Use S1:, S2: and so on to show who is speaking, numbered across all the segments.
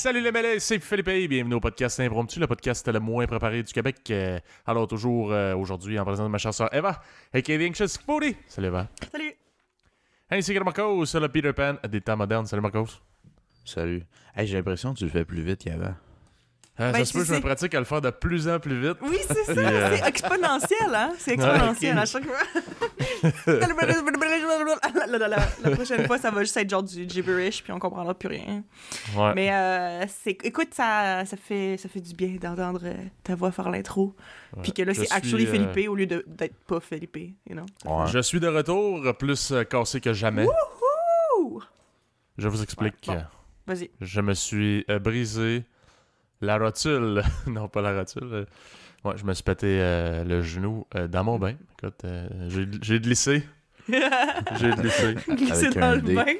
S1: salut les mêlés, c'est Philippe et bienvenue au podcast Impromptu, le podcast le moins préparé du Québec. Euh, alors toujours euh, aujourd'hui en présence de ma chère sœur Eva, aka The Anxious Foodie. Salut Eva.
S2: Salut.
S1: Ainsi que Marcos, le Peter Pan des temps modernes. Salut Marcos.
S3: Salut. Hey, j'ai l'impression que tu le fais plus vite qu'avant.
S1: Euh,
S2: Ben,
S1: ça se peut,
S2: tu
S1: je me pratique à le faire de plus en plus vite.
S2: Oui, c'est ça.
S1: Euh,
S2: C'est exponentiel, hein? C'est exponentiel à chaque fois. la, la- la- la prochaine fois, ça va juste être genre du gibberish, puis on comprendra plus rien.
S1: Ouais.
S2: Mais euh, c'est, écoute, ça, ça, fait, ça fait du bien d'entendre euh, ta voix faire l'intro. Puis que là, c'est actually
S1: euh,
S2: Philippe au lieu de, d'être pas Philippe, you know?
S3: Ouais.
S1: Je suis de retour, plus euh, cassé que jamais.
S2: Ouh!
S1: Je vous explique.
S2: Ouais, bon. Vas-y.
S1: Je me suis euh, brisé la rotule. non, pas la rotule. Ouais, je me suis pété euh, le genou euh, dans mon bain. Écoute, euh, j'ai j'ai glissé. J'ai glissé.
S3: Avec
S2: dans
S3: un
S2: le
S3: dé.
S2: bain.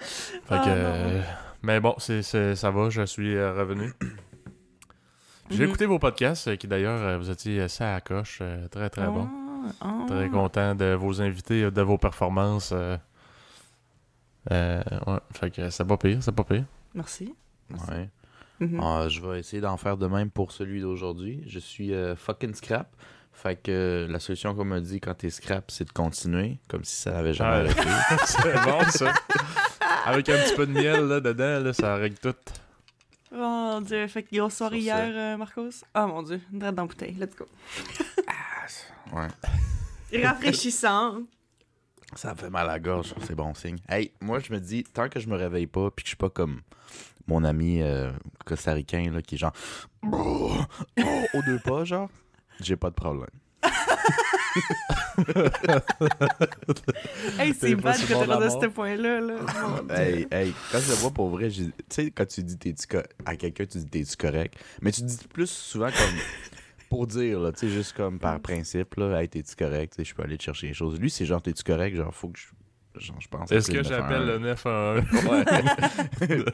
S1: Fait
S2: Ah,
S1: que, euh, mais bon, c'est c'est- ça va, je suis euh, revenu. J'ai
S2: Mhm.
S1: écouté vos podcasts, qui d'ailleurs, vous étiez assez à coche, euh, très très bon.
S2: Ah, ah.
S1: Très content de vos invités, de vos performances. euh, euh, ouais, fait que c'est pas pire, c'est pas pire.
S2: Merci.
S3: Ouais.
S2: Mhm.
S3: Ah, je vais essayer d'en faire de même pour celui d'aujourd'hui. Je suis euh, fucking scrap. Fait que euh, la solution qu'on m'a dit quand t'es scrap, c'est de continuer, comme si ça n'avait jamais arrêté.
S1: c'est bon ça. Avec un petit peu de miel là, dedans, là, ça règle tout.
S2: Oh mon dieu, fait que grosse soirée hier, euh, Marcos. Oh mon dieu, une dans la bouteille, let's go.
S3: Ouais.
S2: Rafraîchissant.
S3: Ça me fait mal à la gorge, c'est bon signe. Hey, moi je me dis, tant que je me réveille pas, puis que je suis pas comme mon ami euh, costaricain là, qui est genre oh, aux deux pas, genre, j'ai pas de problème.
S2: hey, c'est bad que t'es rendu à ce point-là. Là.
S3: Hey, hey, quand je le vois pour vrai, j'ai- tu sais, quand tu dis t'es-tu à quelqu'un, tu dis t'es-tu correct? Mais tu dis plus souvent comme pour dire, là, tu sais, juste comme par principe, là, hey, t'es-tu correct, tu sais, je peux aller te chercher les choses. Lui, c'est genre t'es-tu correct, genre, faut que je. Genre, je pense.
S1: Est-ce que j'appelle le 911?
S3: Ouais.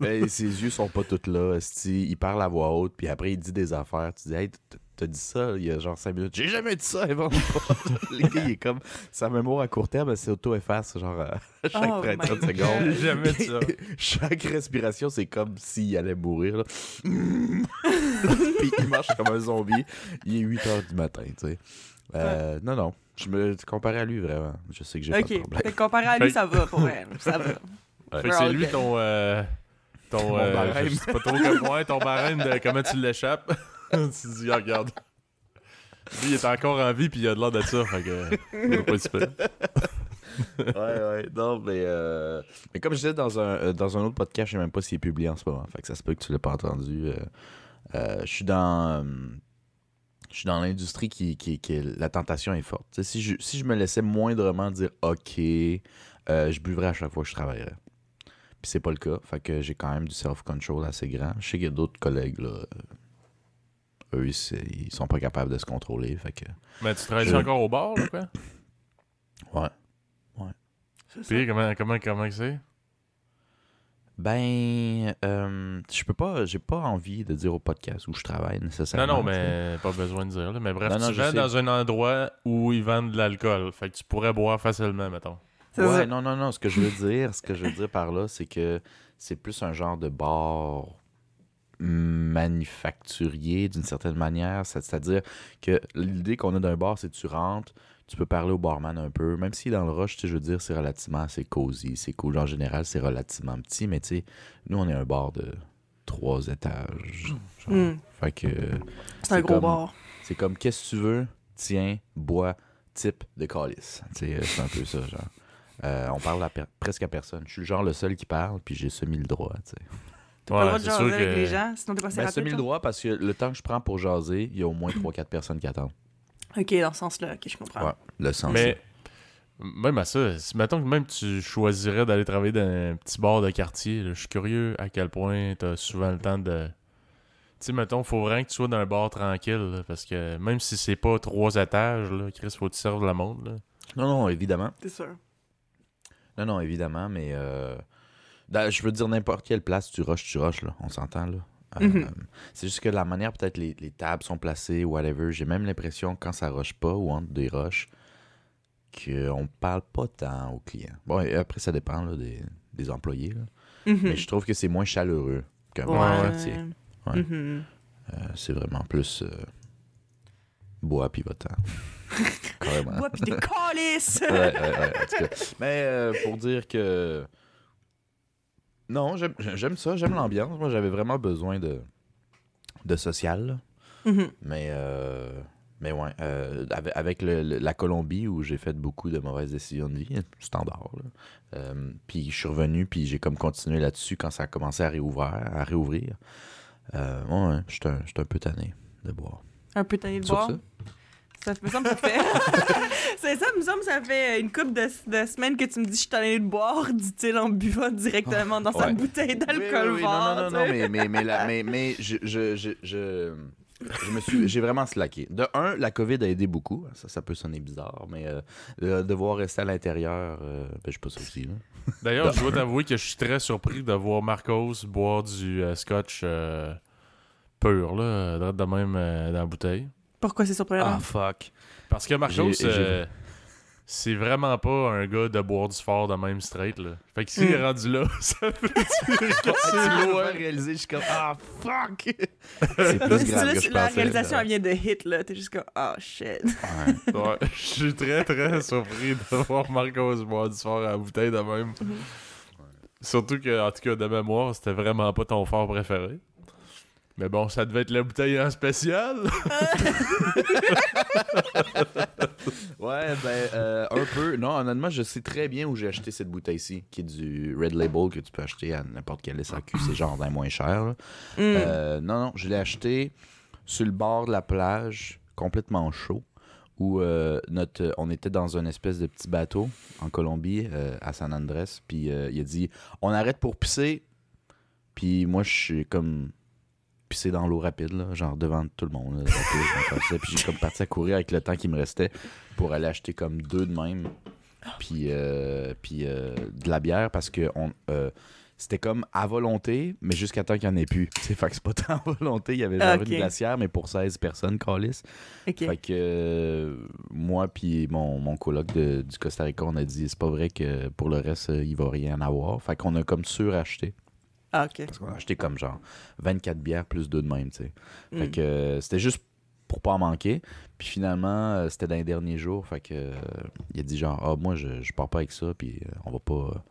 S3: Hey, ses yeux sont pas tous là, il parle à voix haute, puis après il dit des affaires. Tu dis, hey, t'as dit ça il y a genre 5 minutes. J'ai jamais dit ça, Evan. Le gars, il est comme. Sa mémoire à court terme, c'est auto-efface, genre à chaque
S2: Oh
S3: 30
S2: my
S3: secondes.
S1: J'ai jamais dit ça.
S3: Chaque respiration, c'est comme s'il allait mourir. Là. Puis il marche comme un zombie. Il est 8 heures du matin, tu sais. Euh, Non, non. Je me comparais à lui, vraiment. Je sais que j'ai pas de
S2: Ok,
S3: problème.
S2: que comparé à lui, ça va pour elle. Ça va.
S1: Fait que c'est lui ton. euh, ton euh,
S3: barème.
S1: je sais pas trop comme moi, ton barème de comment tu l'échappes. tu dis, ah, regarde. Lui, il est encore en vie, puis il a de l'air de ça. Fait que. pas super.
S3: ouais, ouais. Non, mais, euh, mais comme je disais dans un, euh, dans un autre podcast, je sais même pas s'il est publié en ce moment. Fait que ça se peut que tu l'aies pas entendu. euh, euh, je suis dans. Je suis dans l'industrie qui, qui, qui la tentation est forte. Si, je, si je me laissais moindrement dire OK, euh, je buvrais à chaque fois que je travaillerais. Puis c'est pas le cas. Fait que j'ai quand même du self-control assez grand. Je sais qu'il y a d'autres collègues, là. euh, eux, ils, sont pas capables de se contrôler. Fait que.
S1: Mais tu travailles
S3: Je-
S1: encore au bar, là, quoi?
S3: Ouais.
S2: Ça.
S1: Puis comment, comment, comment que c'est?
S3: Ben, euh, je peux pas, j'ai pas envie de dire au podcast où je travaille
S1: Non,
S3: nécessairement.
S1: non,
S3: sais.
S1: mais pas besoin de dire. Là. Mais bref,
S3: Non, non,
S1: tu vas dans un endroit où ils vendent de l'alcool. Fait que tu pourrais boire facilement, mettons.
S3: Ouais,
S2: ça.
S3: non, non, non. Ce que je veux dire, ce que je veux dire par là, c'est que c'est plus un genre de bar manufacturier d'une certaine manière. C'est- C'est-à-dire que l'idée qu'on a d'un bar, c'est que tu rentres, tu peux parler au barman un peu. Même si dans le rush, tu sais, je veux dire, c'est relativement assez cosy, c'est cool. En général, c'est relativement petit, mais tu sais, nous, on est un bar de trois étages. genre.
S2: Hmm.
S3: Fait que.
S2: C'est un gros
S3: comme-
S2: bar.
S3: C'est comme qu'est-ce que tu veux, tiens, bois, type de calice. Tu sais, euh, C'est un peu ça, genre. Euh, on parle à per- presque à personne. Je suis le genre le seul qui parle, puis j'ai semi le droit. tu sais.
S2: T'as pas le droit de
S1: c'est
S2: jaser
S1: sûr
S2: avec
S1: que-
S2: les gens, sinon t'es passé
S3: Ben,
S2: rapide.
S3: semi le droit parce que le temps que je prends pour jaser, il y a au moins 3-4 personnes qui attendent.
S2: Ok, dans ce sens-là, ok, je comprends.
S3: Ouais, le sens.
S1: Mais même à ça, si mettons que même tu choisirais d'aller travailler dans un petit bar de quartier, là, je suis curieux à quel point tu as souvent le temps de. Tu sais, mettons, faut vraiment que tu sois dans un bar tranquille, là, parce que même si c'est pas trois étages, là, Chris, faut que tu serves le monde. Là.
S3: Non, non, évidemment.
S2: C'est sûr.
S3: Non, non, évidemment, mais euh, dans- je veux dire, n'importe quelle place, tu rushes, tu rushes, là. On s'entend, là. Euh,
S2: Mhm.
S3: C'est juste que la manière, peut-être, les, les tables sont placées, whatever, j'ai même l'impression, quand ça rush pas ou entre des rushs, qu'on parle pas tant aux clients. Bon, et après, ça dépend, là, des, des employés, là.
S2: Mhm.
S3: Mais je trouve que c'est moins chaleureux. qu'un
S2: Ouais.
S3: quartier. Ouais.
S2: Mhm.
S3: Euh, c'est vraiment plus euh, bois va-t'en. Carrément.
S2: Bois pis des
S3: ouais, ouais. Mais euh, pour dire que. Non, j'aime ça, j'aime l'ambiance. Moi, j'avais vraiment besoin de, de social.
S2: Mhm.
S3: Mais, euh, mais ouais, euh, avec, le- le- la Colombie où j'ai fait beaucoup de mauvaises décisions de vie, standard. Euh, puis je suis revenu, puis j'ai comme continué là-dessus quand ça a commencé à réouvrir. À réouvrir. Euh, ouais, ouais, j'étais un, un peu tanné de boire.
S2: Un peu tanné de boire?
S3: ça?
S2: Ça me semble que ça fait. c'est ça, me semble que ça fait une couple de, de semaines que tu me dis je suis tanné de boire, dit-il en buvant directement dans sa bouteille d'alcool
S3: Oui, oui, oui,
S2: fort.
S3: Non, non, non, non, mais, mais, mais, la- mais, mais je, je, je, je, je me suis, j'ai vraiment slacké. De un, la COVID a aidé beaucoup. Ça, ça peut sonner bizarre, mais euh, de devoir rester à l'intérieur, euh, ben, je sais pas ça aussi.
S1: D'ailleurs, je dois t'avouer que je suis très surpris de voir Marcos boire du euh, scotch euh, pur, là, de même euh, dans la bouteille.
S2: Pourquoi c'est surprenant?
S3: Ah, fuck.
S1: Parce que Marcos, euh, c'est vraiment pas un gars de boire du fort de même straight. Là. Fait que s'il
S2: Mm.
S1: est rendu là, ça veut dire que
S3: C'est loin. réalisé, je suis comme, ah, fuck. c'est
S2: Parce
S3: plus
S2: que
S3: grave
S2: là,
S3: que je
S2: la
S3: pensais.
S2: réalisation,
S3: là.
S2: elle vient de hit, là. T'es juste comme, oh shit.
S3: Ouais.
S1: Ouais, je suis très très surpris de voir Marcos boire du fort à la bouteille de même. Surtout que, en tout cas, de mémoire, c'était vraiment pas ton fort préféré. Mais bon, ça devait être la bouteille en spécial.
S3: Ouais, ben, euh, un peu. Non, honnêtement, je sais très bien où j'ai acheté cette bouteille-ci, qui est du Red Label que tu peux acheter à n'importe quel SAQ. C'est genre d'un moins cher. là.
S2: Mm.
S3: Euh, non, non, je l'ai acheté sur le bord de la plage, complètement chaud, où euh, notre, on était dans une espèce de petit bateau en Colombie, euh, à San Andrés. Puis euh, il a dit On arrête pour pisser. Puis moi, je suis comme pissé dans l'eau rapide, là, genre devant tout le monde. là, rapide. Puis j'ai comme parti à courir avec le temps qui me restait pour aller acheter comme deux de même. Puis, euh, puis euh, de la bière parce que on, euh, c'était comme à volonté, mais jusqu'à temps qu'il n'y en ait plus. C'est fait que c'est pas tant à volonté. Il y avait genre une glacière, mais pour 16 personnes, calice.
S2: Ok.
S3: Fait que moi puis mon, mon coloc de- du Costa Rica, on a dit c'est pas vrai que pour le reste, il va rien avoir. Fait qu'on a comme suracheté.
S2: Ah, ok.
S3: Parce qu'on a acheté comme genre 24 bières plus deux de même, tu sais. Fait
S2: Mm.
S3: que euh, c'était juste pour pas en manquer. Puis finalement, euh, c'était dans les derniers jours. Fait que euh, il a dit genre ah moi je, je pars pas avec ça puis on va pas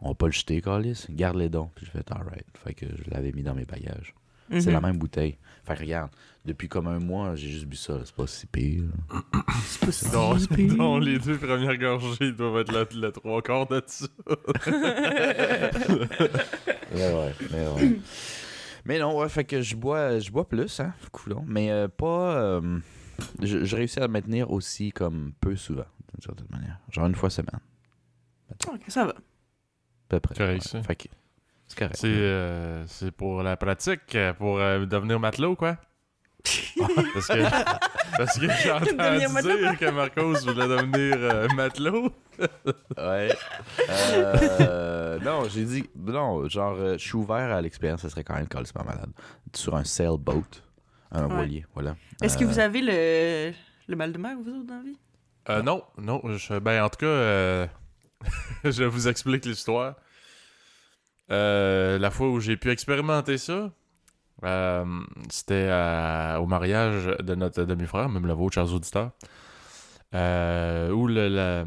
S3: on va pas le jeter Carlis, garde les dons. Puis je fais alright. Fait que je l'avais mis dans mes bagages. C'est
S2: Mhm.
S3: la même bouteille. Fait que regarde, depuis comme un mois, j'ai juste bu ça, c'est pas si pire.
S2: C'est pas si pire.
S1: donc, les deux premières gorgées doivent être le, le trois quarts de ça.
S3: Ouais, mais ouais. mais non, ouais, fait que je bois, je bois plus, hein, coulon. Mais euh, pas. euh, je, je réussis à me maintenir aussi comme peu souvent, d'une certaine manière. Genre une fois semaine,
S2: Ok, ça va.
S3: à peu près.
S1: Correct,
S3: ouais.
S1: ça.
S3: Fait que c'est correct.
S1: C'est euh, pour la pratique, pour euh, devenir matelot, quoi? Parce que, parce que j'ai entendu
S2: matelot.
S1: dire que Marcos voulait devenir euh, matelot.
S3: Ouais. Euh, non, j'ai dit. Non, genre, euh, je suis ouvert à l'expérience, ça serait quand même carrément malade. Sur un sailboat, un
S2: Ouais.
S3: voilier, voilà.
S2: Est-ce que vous avez le, le mal de mer, vous autres, dans la vie?
S1: Euh, non, non. je- ben, en tout cas, euh, je vous explique l'histoire. Euh, la fois où j'ai pu expérimenter ça, euh, c'était à- au mariage de notre demi-frère, même le vôtre, chers auditeurs, euh, où le-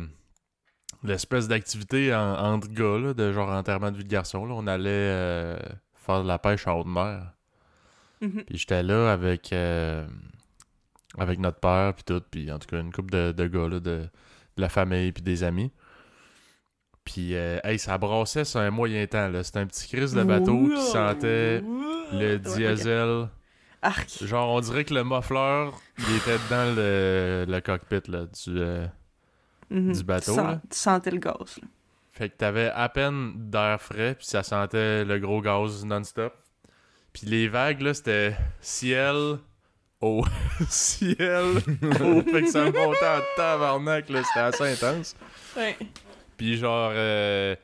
S1: l'espèce d'activité en- entre gars, là, de genre enterrement de vie de garçon, là, on allait euh, faire de la pêche en haute mer.
S2: Mhm.
S1: Puis j'étais là avec, euh, avec notre père, puis tout, puis en tout cas une couple de, de gars, là, de, de la famille, puis des amis. Puis, euh, hey, ça brassait sur un moyen temps, là. C'était un petit crise de bateau qui sentait le diesel.
S2: Arc.
S1: Genre, on dirait que le muffler, il était dans le, le cockpit, là, du... euh,
S2: Mhm.
S1: du bateau,
S2: Tu, sens-
S1: là.
S2: tu sentais le gaz. là.
S1: Fait que t'avais à peine d'air frais, puis ça sentait le gros gaz non-stop. Puis les vagues, là, c'était ciel, eau, ciel, eau. Fait que ça montait en tabarnak, là, c'était assez intense.
S2: Ouais.
S1: Puis genre, euh,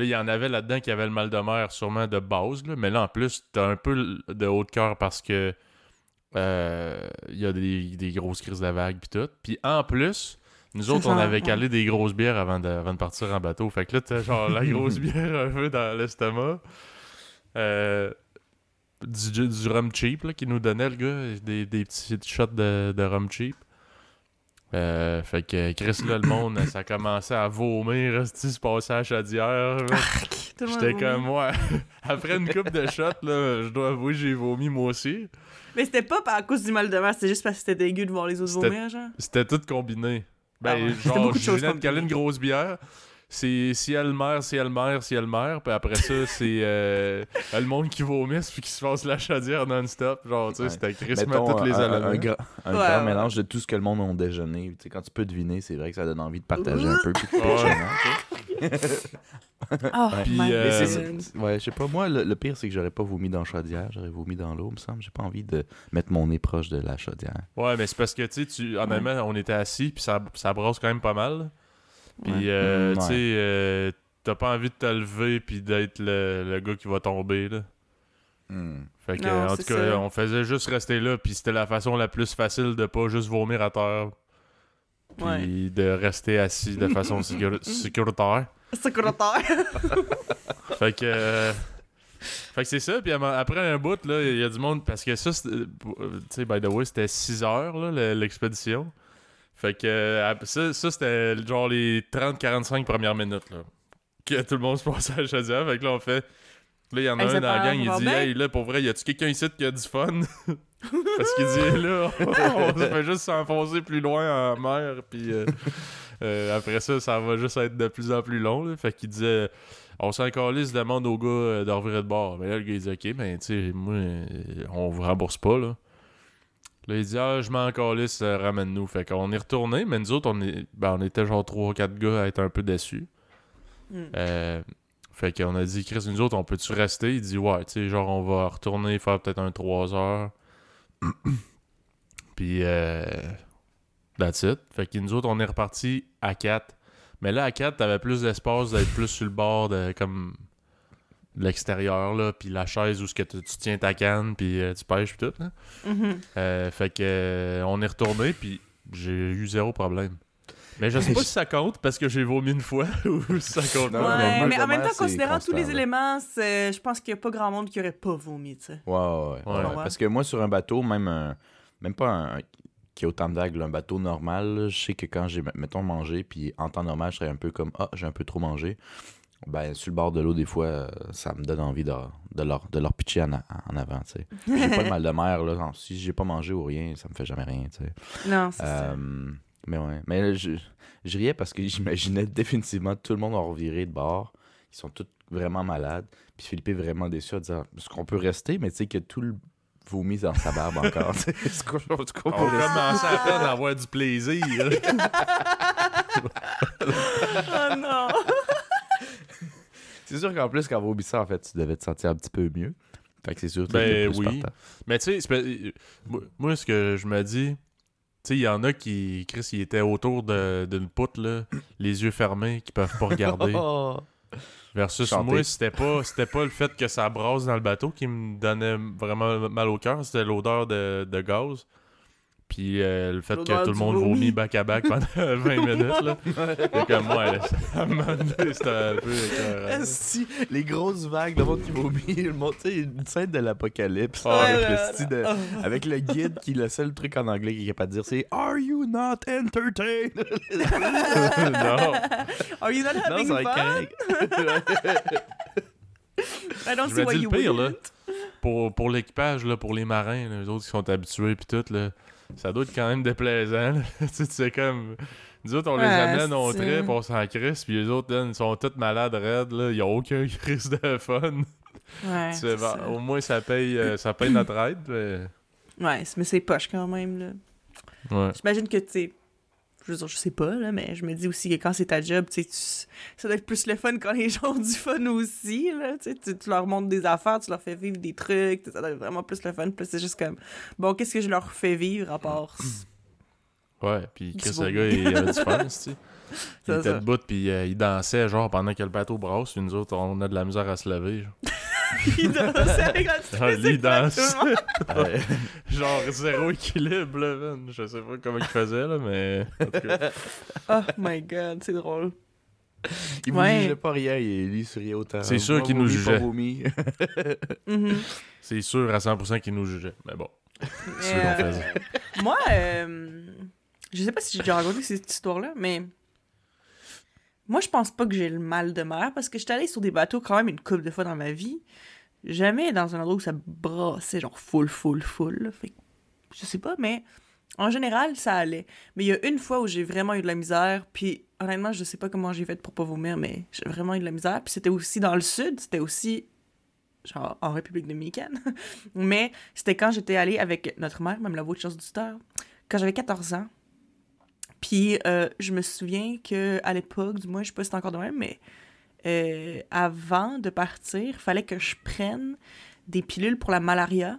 S1: là, il y en avait là-dedans qui avaient le mal de mer, sûrement de base, là. Mais là, en plus, t'as un peu de haut de cœur parce que euh, il y a des, des grosses crises de vagues, puis tout. Puis en plus... Nous
S2: Ça
S1: autres, on avait
S2: ouais.
S1: calé des grosses bières avant de, avant de partir en bateau. Fait que là, t'as genre la grosse bière un peu dans l'estomac. Euh, du, du rhum cheap là, qu'il nous donnait, le gars. Des, des petits shots de, de rhum cheap. Euh, fait que Chris, là, le monde, ça commençait à vomir, se passer à
S2: le monde
S1: J'étais comme, ouais. Après une coupe de shots, là, je dois avouer, j'ai vomi moi aussi.
S2: Mais c'était pas à cause du mal de mer, c'était juste parce que c'était dégueu de voir les autres vomir, genre?
S1: C'était tout combiné. Ben,
S2: Ah ouais.
S1: Genre,
S2: beaucoup de
S1: je
S2: choses
S1: venais de caler une
S2: combinées.
S1: grosse bière. C'est ciel-mer, ciel-mer, ciel-mer. Puis après ça, c'est euh, le monde qui vomisse puis qui se passe la chaudière non-stop. Genre, tu sais, c'était crissement toutes les
S3: un, un, un grand, un
S2: Ouais,
S3: grand
S2: ouais.
S3: mélange de tout ce que le monde a déjeuné. Tu sais, quand tu peux deviner, c'est vrai que ça donne envie de partager un peu. Puis.
S2: Oh,
S1: Puis,
S2: my
S1: euh,
S3: c'est. Ouais, je sais pas, moi, le, le pire, c'est que j'aurais pas vomi dans la chaudière, j'aurais vomi dans l'eau, me semble. J'ai pas envie de mettre mon nez proche de la chaudière.
S1: Ouais, mais c'est parce que, tu sais, tu- honnêtement, on était assis puis ça, ça brasse quand même pas mal. Puis,
S2: Ouais.
S1: euh,
S3: Mm,
S1: tu sais, euh, t'as pas envie de te lever puis d'être le, le gars qui va tomber, là.
S3: Hmm.
S1: Fait que,
S2: Non,
S1: en tout cas,
S2: ça.
S1: on faisait juste rester là, puis c'était la façon la plus facile de pas juste vomir à terre, puis
S2: Ouais.
S1: de rester assis de façon sécur- sécuritaire.
S2: Sécuritaire.
S1: Fait que. euh, fait que c'est ça, puis après un bout, là, il y a du monde. Parce que ça, tu sais, by the way, c'était 6 heures, l'expédition. Fait que euh, ça, ça c'était genre les 30-45 premières minutes, là. Que tout le monde se passait à la chaudière. Fait que là, on fait. Là, il y en a
S2: Hey,
S1: un dans la gang, il dit
S2: bien.
S1: Hey, là, pour vrai, y a-tu quelqu'un ici qui a du fun? Parce qu'il dit Là, on se fait juste s'enfoncer plus loin en mer, puis euh, euh, après ça, ça va juste être de plus en plus long, là. Fait qu'il disait on s'en calisse, demande au gars euh, de bord. Mais là, le gars, il dit Ok, ben, tu sais, moi, on vous rembourse pas, là. Là, il dit Ah, je m'en calisse, euh, ramène-nous. Fait qu'on est retourné, mais nous autres, on, est, ben, on était genre 3-4 gars à être un peu déçus.
S2: Hmm.
S1: Euh, fait qu'on a dit, Chris, nous autres, on peut-tu rester? Il dit, ouais, tu sais, genre, on va retourner faire peut-être un 3 heures. Puis, euh, that's it. Fait que nous autres, on est reparti à 4. Mais là, à 4, t'avais plus d'espace d'être plus sur le bord de, comme, l'extérieur, là, puis la chaise où ce que tu, tu tiens ta canne, puis euh, tu pêches, puis tout, là.
S2: Mhm.
S1: Euh, fait que, euh, on est retourné, puis j'ai eu zéro problème. Mais je sais pas si ça compte parce que j'ai vomi une fois ou si ça compte
S3: Non, mais
S2: Ouais, mais
S3: de
S2: en même temps, considérant tous les éléments, c'est- je pense qu'il n'y a pas grand monde qui aurait pas vomi, tu sais.
S3: Ouais, ouais, ouais.
S1: Ouais.
S3: Ouais,
S2: Ouais.
S3: Parce que moi, sur un bateau, même un- même pas un qui a autant de vagues, là, un bateau normal, là, je sais que quand j'ai, mettons, mangé, puis en temps normal, je serais un peu comme Ah, j'ai un peu trop mangé. Ben, sur le bord de l'eau, des fois, euh, ça me donne envie de, de, leur, de leur pitcher en, en avant, tu sais. J'ai pas le mal de mer, là. Non, si j'ai pas mangé ou rien, ça me fait jamais rien, tu sais.
S2: Non, c'est ça.
S3: Euh, mais ouais. Mais là, je, je riais parce que j'imaginais définitivement tout le monde en reviré de bord. Ils sont tous vraiment malades. Puis Philippe est vraiment déçu en disant Est-ce qu'on peut rester? Mais tu sais que tout le vomi dans sa barbe encore. tu sais. Est-ce qu'on
S1: On
S3: peut rester?
S1: commençait à peine à avoir du plaisir.
S2: oh non!
S3: C'est sûr qu'en plus, quand vous ça, en fait, tu devais te sentir un petit peu mieux. Fait que c'est sûr que
S1: Ben oui. Mais tu sais, moi- ce que je me dis, tu sais, il y en a qui, Chris, ils étaient autour d'une poutre, là, les yeux fermés, qui peuvent pas regarder. Versus
S3: Chanter.
S1: moi, c'était pas, c'était pas le fait que ça brasse dans le bateau qui me donnait vraiment mal au cœur, c'était l'odeur de, de gaz. Puis euh, le fait que tout le monde
S2: vomi.
S1: vomit back à back pendant 20 minutes. Là. Et comme moi, ça m'a donné, c'était un peu écœurant.
S3: Si, les grosses vagues, le monde qui vomit, le monde, tu sais, une scène de l'apocalypse.
S1: Ah,
S3: avec, le
S2: là,
S3: style de- avec le guide qui, le seul truc en anglais qu'il est capable de dire, c'est Are you not entertained?
S1: non.
S2: Are you not
S3: non,
S2: having
S3: être
S2: fun? I don't
S1: Je
S2: see why you
S1: le pire, là, pour, pour l'équipage, là, pour les marins, là, les autres qui sont habitués, puis tout, là, ça doit être quand même déplaisant. tu sais, comme. Nous autres, on les amène au
S2: c'est-
S1: trip, on s'en crisse, puis les autres, là, ils sont tous malades, raides, là. Ils ont aucun crise de fun.
S2: Ouais,
S1: Tu
S2: c'est
S1: sais, bah,
S2: ça.
S1: au moins, ça paye, euh, ça paye notre aide. mais-
S2: Ouais, mais c'est poche quand même, là.
S1: Ouais.
S2: J'imagine que, tu sais, je veux dire, je sais pas, là, mais je me dis aussi que quand c'est ta job, tu ça doit être plus le fun quand les gens ont du fun aussi, là, tu tu, leur montres des affaires, tu leur fais vivre des trucs, ça doit être vraiment plus le fun, c'est juste comme, bon, qu'est-ce que je leur fais vivre à part...
S1: Ouais, puis Chris, le gars, il avait du fun, tu. Il était debout, puis euh, il dansait, genre, pendant que le bateau brasse, puis nous autres, on a de la misère à se lever. genre.
S2: Il dansait avec la petite
S1: lui,
S2: musique
S1: il danse. Genre, zéro équilibre, là, man. Je sais pas comment il faisait, là, mais. En tout cas.
S2: Oh my god, c'est drôle.
S3: Il
S2: Ouais.
S3: vous jugeait pas rien, il lui souriait autant.
S1: C'est sûr qu'il nous jugeait.
S3: vomi.
S2: Mhm.
S1: C'est sûr à 100% qu'ils nous jugeaient. Mais bon, c'est
S2: euh,
S1: faisait.
S2: Moi, euh, je sais pas si j'ai déjà raconté cette histoire-là, mais moi, je pense pas que j'ai le mal de mer parce que j'étais allée sur des bateaux quand même une couple de fois dans ma vie. Jamais dans un endroit où ça brassait, genre full, full, full. Fait je sais pas, mais en général, ça allait. Mais il y a une fois où j'ai vraiment eu de la misère, puis honnêtement, je sais pas comment j'ai fait pour pas vomir, mais j'ai vraiment eu de la misère. Puis c'était aussi dans le sud, c'était aussi genre en République dominicaine. mais c'était quand j'étais allée avec notre mère, même la voix de chance quand j'avais 14 ans. Puis euh, je me souviens que à l'époque, du moins, je sais pas si c'est encore de même, mais euh, avant de partir, fallait que je prenne des pilules pour la malaria.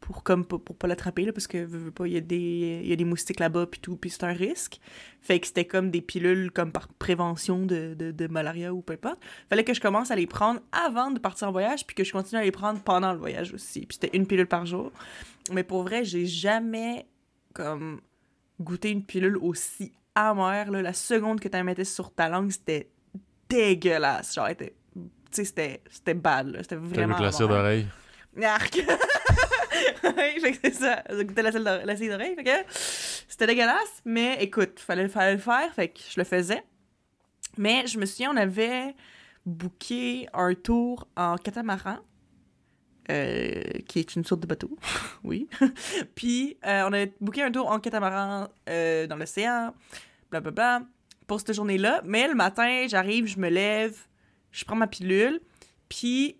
S2: Pour, comme, pour, pas l'attraper, parce que pas, il y, a des- il y a des moustiques là-bas, puis tout, puis c'est un risque. Fait que c'était comme des pilules comme par prévention de, de, de malaria ou peu importe. Fallait que je commence à les prendre avant de partir en voyage, puis que je continue à les prendre pendant le voyage aussi. Puis c'était une pilule par jour. Mais pour vrai, j'ai jamais comme goûté une pilule aussi amère. Là. La seconde que tu la mettais sur ta langue, c'était dégueulasse. Genre, était- tu sais, c'était c'était bad. là. C'était
S1: T'as
S2: vraiment.
S1: que la cire d'oreille?
S2: Arc! Que c'est ça. J'ai goûté la cire d'ore- la cire d'oreille. Fait que c'était dégueulasse, mais écoute, fallait, fallait le faire. Fait que je le faisais. Mais je me souviens, on avait booké un tour en catamaran. Euh, qui est une sorte de bateau, oui. Puis, euh, on avait booké un tour en catamaran euh, dans l'océan, blablabla, pour cette journée-là. Mais le matin, j'arrive, je me lève, je prends ma pilule, puis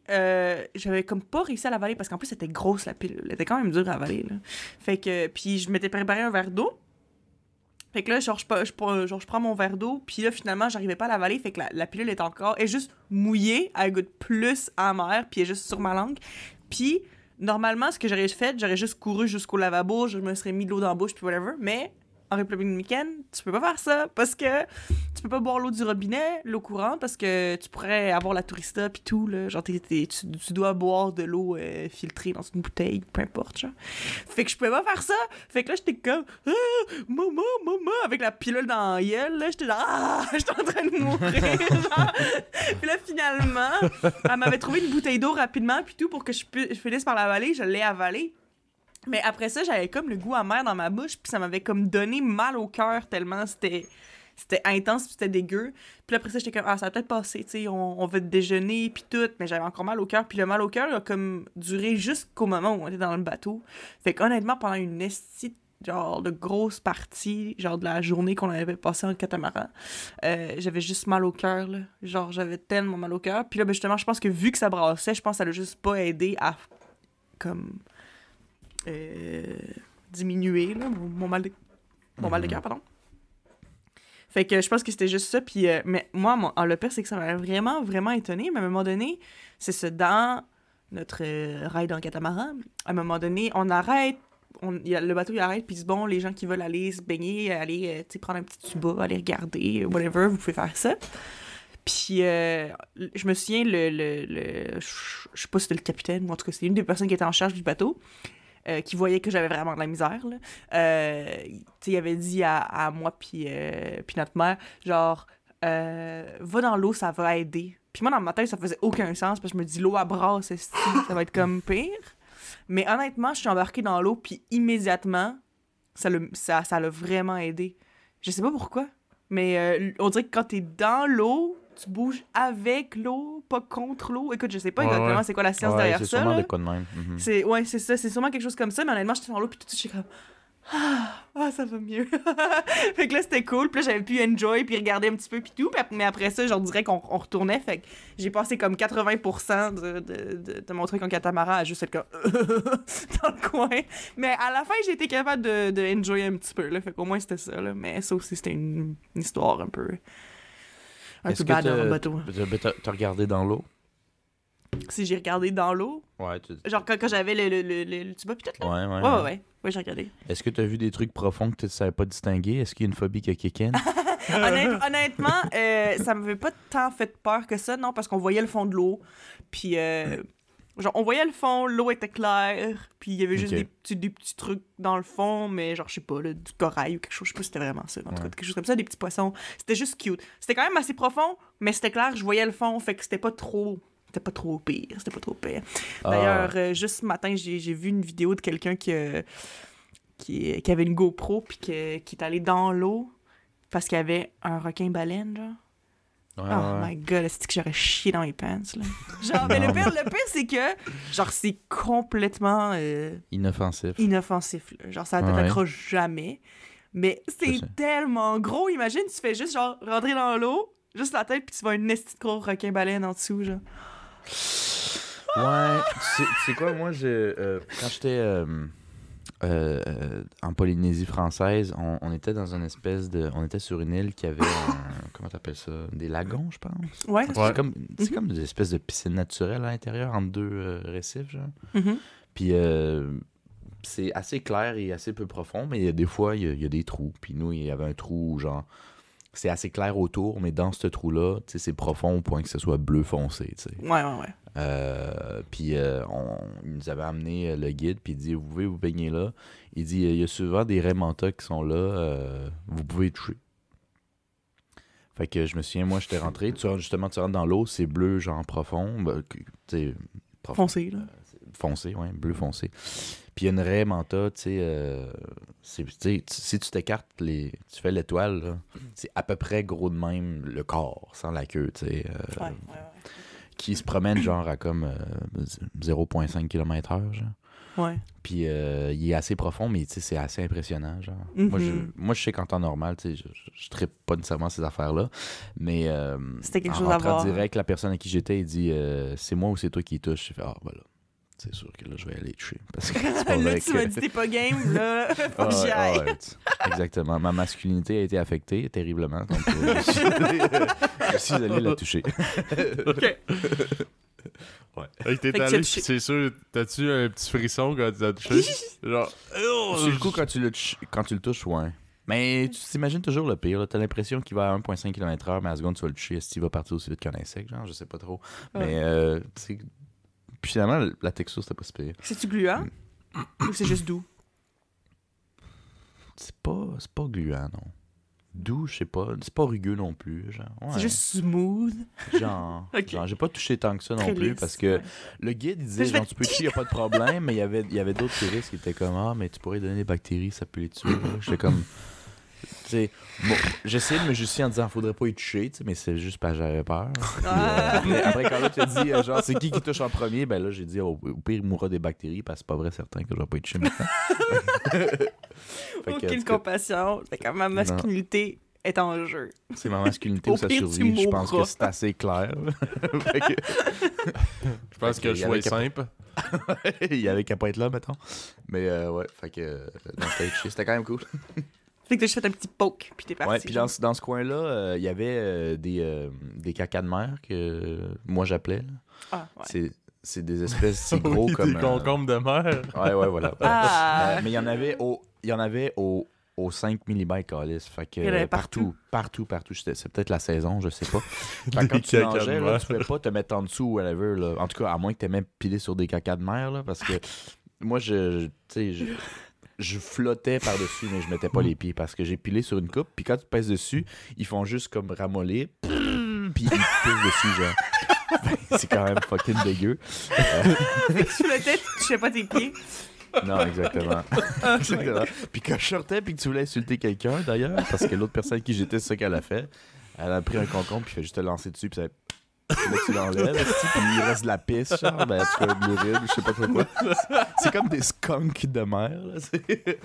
S2: j'avais comme pas réussi à l'avaler parce qu'en plus, c'était grosse la pilule. Elle était quand même dure à avaler, là. Fait que, puis je m'étais préparé un verre d'eau. Fait que là, genre, je, je, prends mon verre d'eau, puis là, finalement, j'arrivais pas à l'avaler. Fait que la, pilule est encore, est juste mouillée, elle goûte plus amer, puis elle est juste sur ma langue. Puis, normalement, ce que j'aurais fait, j'aurais juste couru jusqu'au lavabo, je me serais mis de l'eau dans la bouche, puis whatever. Mais en République dominicaine, tu peux pas faire ça parce que tu peux pas boire l'eau du robinet, l'eau courante, parce que tu pourrais avoir la tourista puis tout, là. Genre, t'es- tu, dois boire de l'eau euh, filtrée dans une bouteille, peu importe. Fait que je pouvais pas faire ça. Fait que là, j'étais comme, ah, maman, maman, avec la pilule dans la gueule, là. J'étais genre, ah, j'étais en train de mourir. Puis là, finalement, elle m'avait trouvé une bouteille d'eau rapidement, puis tout, pour que je, je finisse par l'avaler. Je l'ai avalée. Mais après ça, j'avais comme le goût amer dans ma bouche, puis ça m'avait comme donné mal au cœur tellement c'était c'était intense, puis c'était dégueu. Puis après ça, j'étais comme, ah, ça va peut-être passer, tu sais, on, on va déjeuner, puis tout, mais j'avais encore mal au cœur, puis le mal au cœur a comme duré jusqu'au moment où on était dans le bateau. Fait qu'honnêtement, pendant une estie genre de grosse partie, genre de la journée qu'on avait passée en catamaran, euh, j'avais juste mal au cœur, là. Genre, j'avais tellement mal au cœur. Puis là, ben, justement, je pense que vu que ça brassait, je pense que ça l'a juste pas aidé à, comme, euh, diminuer, là, mon, mal de, mon mal de cœur, pardon. Fait que je pense que c'était juste ça. Puis, euh, mais moi, mon, ah, le pire, c'est que ça m'a vraiment, vraiment étonné. Mais à un moment donné, c'est ça, dans notre euh, ride en catamaran, à un moment donné, on arrête, on, y a- le bateau il arrête, puis bon, les gens qui veulent aller se baigner, aller euh, prendre un petit tuba, aller regarder, whatever, vous pouvez faire ça. Puis euh, je me souviens, le, le, je sais pas si c'était le capitaine, ou en tout cas, c'était une des personnes qui était en charge du bateau, euh, qui voyait que j'avais vraiment de la misère. Là. Euh, il avait dit à, moi, puis euh, puis notre mère, genre, va dans l'eau, ça va aider. Puis moi, dans ma tête, ça faisait aucun sens, parce que je me dis, l'eau à esti, ça va être comme pire? Mais honnêtement, je suis embarquée dans l'eau, puis immédiatement, ça l'a ça, ça vraiment aidé. Je sais pas pourquoi, mais on dirait que quand t'es dans l'eau, tu bouges avec l'eau, pas contre l'eau. Écoute, je sais pas exactement
S1: ouais.
S2: c'est quoi la science
S3: Ouais,
S2: derrière
S3: c'est
S2: ça.
S3: sûrement de quoi de même. Mhm.
S2: C'est ouais, c'est ça, c'est sûrement quelque chose comme ça, mais honnêtement, j'étais dans l'eau puis tout de suite comme ah, ah, ça va mieux. fait que là c'était cool, puis là j'avais pu enjoy puis regarder un petit peu puis tout, mais après ça, genre dirais qu'on on retournait, fait que j'ai passé comme 80% de, de, de, de mon truc en catamaran à juste être comme dans le coin. Mais à la fin, j'ai été capable de, de enjoy un petit peu là, fait qu'au moins c'était ça là, mais ça aussi c'était une, une histoire un peu un peu bad dans le bateau.
S3: t'as- T'as t'as regardé dans l'eau?
S2: Si j'ai regardé dans l'eau,
S3: Ouais, tu...
S2: genre quand, quand j'avais le, le, le, le, le tuba puis tout là.
S3: ouais, ouais.
S2: Ouais, ouais, ouais. Ouais, j'ai regardé.
S3: Est-ce que t'as vu des trucs profonds que tu ne savais pas distinguer? Est-ce qu'il y a une phobie qui a kick in?
S2: Honnête- honnêtement, euh, ça m'avait pas tant fait peur que ça, non, parce qu'on voyait le fond de l'eau. Puis, euh, Genre, on voyait le fond, l'eau était claire, puis il y avait juste des, petits, des petits trucs dans le fond, mais genre, je sais pas, là, du corail ou quelque chose. Je sais pas si c'était vraiment ça. En tout cas, quelque chose comme ça, des petits poissons. C'était juste cute. C'était quand même assez profond, mais c'était clair, je voyais le fond, fait que c'était pas trop. C'était pas trop pire. C'était pas trop pire.
S3: Ah.
S2: D'ailleurs, euh, juste ce matin, j'ai j'ai vu une vidéo de quelqu'un qui, euh, qui, qui avait une GoPro puis que- qui est allé dans l'eau parce qu'il y avait un requin-baleine, genre.
S3: Ouais,
S2: Oh
S3: ouais.
S2: my god, c'est que j'aurais chié dans mes pants, là? Genre, mais le pire, le pire c'est que, genre, c'est complètement euh,
S3: Inoffensif.
S2: inoffensif, là. Genre, ça
S3: Ouais.
S2: t'accroche jamais. Mais c'est tellement gros. Imagine, tu fais juste, genre, rentrer dans l'eau, juste la tête, puis tu vois une esti de gros requin-baleine en dessous, genre.
S3: Ouais, tu sais, tu sais quoi, moi, je, euh, quand j'étais euh, euh, en Polynésie française, on, on était dans une espèce de. On était sur une île qui avait un. Comment t'appelles ça? Des lagons, je pense.
S2: Ouais.
S1: Ouais.
S3: C'est comme, c'est
S2: Mhm.
S3: comme des espèces de piscines naturelles à l'intérieur entre deux euh, récifs, genre.
S2: Mhm.
S3: Puis euh, c'est assez clair et assez peu profond, mais il y a des fois, il y a, il y a des trous. Puis nous, il y avait un trou, genre. C'est assez clair autour, mais dans ce trou-là, tu sais, c'est profond au point que ce soit bleu foncé, tu sais.
S2: Ouais, ouais, ouais.
S3: Euh, puis euh, on, il nous avait amené euh, le guide, puis il dit Vous pouvez vous baigner là. Il dit Il y a souvent des raies manta qui sont là, euh, vous pouvez toucher. Fait que je me souviens, moi, j'étais rentré. Tu rentres, justement, tu rentres dans l'eau, c'est bleu, genre profond. ben, profond.
S2: Foncé, là.
S3: Foncé, ouais, bleu foncé. Puis il y a une raie manta, tu sais, euh, si tu t'écartes, les, tu fais l'étoile, c'est à peu près gros de même le corps, sans la queue, tu sais. euh,
S2: Ouais, ouais, ouais.
S3: Qui se promène genre à comme euh, 0.5 km/h, genre.
S2: Ouais.
S3: Puis euh, il est assez profond, mais c'est assez impressionnant, genre. moi, je, moi, je sais qu'en temps normal, je, je, je trippe pas nécessairement ces affaires-là, mais euh,
S2: C'était quelque
S3: en
S2: chose à
S3: rentrant
S2: voir.
S3: direct, la personne à qui j'étais, il dit euh, c'est moi ou c'est toi qui touche. J'ai fait ah voilà, c'est sûr que là je vais aller toucher parce que c'est pas
S2: là,
S3: vrai
S2: tu
S3: que-
S2: m'as dit t'es pas game, là. Faut
S3: Ah
S2: que j'y
S3: ouais,
S2: aille.
S3: ah ouais, tu- Exactement. Ma masculinité a été affectée terriblement. Donc, euh, je, suis allé, je suis allé la toucher.
S2: Ok.
S1: T'es
S2: Fait que tu as
S1: allé,
S2: touché.
S1: c'est sûr, t'as-tu un petit frisson quand tu as touché? Genre, oh,
S3: Sur le coup, quand tu le, touches- quand tu le touches, ouais. Mais tu t'imagines toujours le pire. là. T'as l'impression qu'il va à 1,5 km/h, mais à la seconde, tu vas le toucher. Est-ce qu'il va partir aussi vite qu'un insecte? Genre, je sais pas trop.
S2: Ouais.
S3: Mais, euh, tu sais, puis finalement, la texture, c'était pas si pire.
S2: C'est-tu gluant? Ou c'est juste doux?
S3: C'est pas, c'est pas gluant, non. Doux, je sais pas. C'est pas rugueux non plus. Genre, ouais.
S2: C'est juste smooth.
S3: Genre,
S2: Ok.
S3: genre, j'ai pas touché tant que ça non plus
S2: lisse,
S3: parce que
S2: ouais.
S3: le guide il disait genre tu peux toucher, y a pas de problème, mais il y avait y avait d'autres touristes qui étaient comme ah mais tu pourrais donner des bactéries, ça peut les tuer. J'étais comme sais bon, j'essayais de me justifier en disant faudrait pas y toucher, tu sais, mais c'est juste parce que j'avais peur. Puis, euh,
S2: Ah.
S3: après, quand l'autre a dit euh, genre c'est qui qui touche en premier, ben là j'ai dit au, au pire il mourra des bactéries parce que c'est pas vrai certain que je vais pas y toucher maintenant. Que,
S2: Aucune compassion. Fait que ma masculinité est en jeu.
S3: c'est ma masculinité
S2: Au
S3: ou sa
S2: pire, tu
S3: survie, je pense que c'est assez clair. Que-
S1: je pense que le choix est simple.
S3: il y avait qu'à pas être là, mettons. Mais euh, ouais, fait que euh, c'était quand même cool.
S2: Fait que t'as juste fait un petit poke, puis t'es parti.
S3: Ouais, puis dans, ce- dans ce coin-là, euh, il y avait euh, des, euh, des cacas de mer que euh, moi j'appelais. là.
S2: Ah, ouais.
S3: C'est, c'est des espèces, c'est gros
S1: Oui,
S3: comme.
S1: Des
S3: euh,
S1: concombres de mer.
S3: Ouais, ouais, voilà.
S2: Ah.
S3: Euh, mais il y en avait au, il y en avait au, au 5 mm calice. Fait que
S2: Il y en avait
S3: euh, partout, partout, partout. C'était- C'est peut-être la saison, je sais pas. Fait que
S1: Des
S3: quand tu
S1: cacas de
S3: nageais, là,
S1: mer.
S3: tu pouvais pas te mettre en dessous ou whatever. Là. En tout cas, à moins que tu même piler sur des cacas de mer, là, parce que moi, je, je- tu sais, je, je flottais par-dessus, mais je mettais pas les pieds parce que j'ai pilé sur une coupe. Puis quand tu pèses dessus, ils font juste comme ramollir. Puis ils te pissent dessus, genre. C'est quand même fucking dégueu.
S2: Fait que tu flottais, tu touchais pas tes pieds?
S3: Non, exactement. Exactement. Puis quand je sortais puis que tu voulais insulter quelqu'un, d'ailleurs, parce que l'autre personne qui j'étais, c'est ça qu'elle a fait. Elle a pris un concombre puis fait juste te lancer dessus puis ça. Là, tu l'enlèves, puis il reste de la pisse, genre, ben, tu fais de l'urine, je sais pas trop quoi. C'est comme des skunks de mer, là. Fait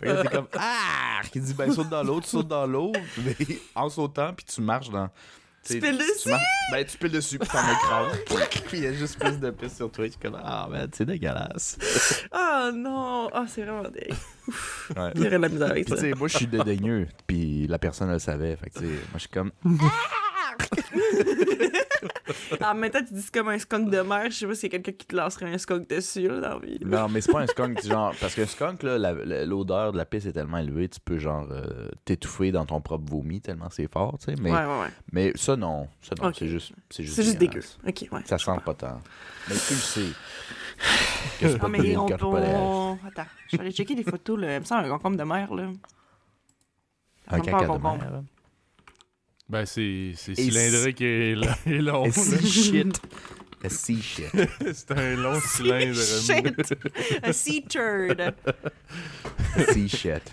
S3: que là, t'es comme, ah! Qui dit, ben, saute dans l'eau, tu sautes dans l'eau, mais en sautant, puis tu marches dans.
S2: Tu piles dessus?
S3: marches- ben, tu piles dessus, puis t'en écrases. puis il y a juste plus de pisse sur toi, suis comme, ah, man, c'est dégueulasse.
S2: Ah non! Ah, c'est vraiment dégueu.
S3: Ouais.
S2: Il y aurait de la misère avec ça.
S3: tu moi, je suis dédaigneux, puis la personne, elle le savait. Fait que, tu moi, je suis comme.
S2: En même temps, tu dis c'est comme un skunk de mer. Je sais pas s'il y a quelqu'un qui te lancerait un skunk dessus là, dans la vie.
S3: Non, mais c'est pas un skunk, genre. Parce qu'un skunk, là, l'odeur de la pisse est tellement élevée, tu peux, genre, euh, t'étouffer dans ton propre vomi tellement c'est fort, tu sais. Mais,
S2: Ouais, ouais, ouais.
S3: mais ça, non. Ça, non. C'est juste. C'est juste,
S2: C'est juste dégueu. Ok, ouais.
S3: Ça sent pas tant. Mais tu le sais. Que c'est
S2: Ah,
S3: pas
S2: mais on, on- Attends, je vais aller checker des photos, là. Il me semble un concombre de mer, là.
S3: Un caca de mer.
S1: Ben, c'est c'est
S3: Et
S1: cylindrique et, et long.
S3: Et
S1: là.
S3: sea shit. A sea shit.
S1: C'est un long cylindre.
S2: Shit! A sea turd!
S3: A sea shit.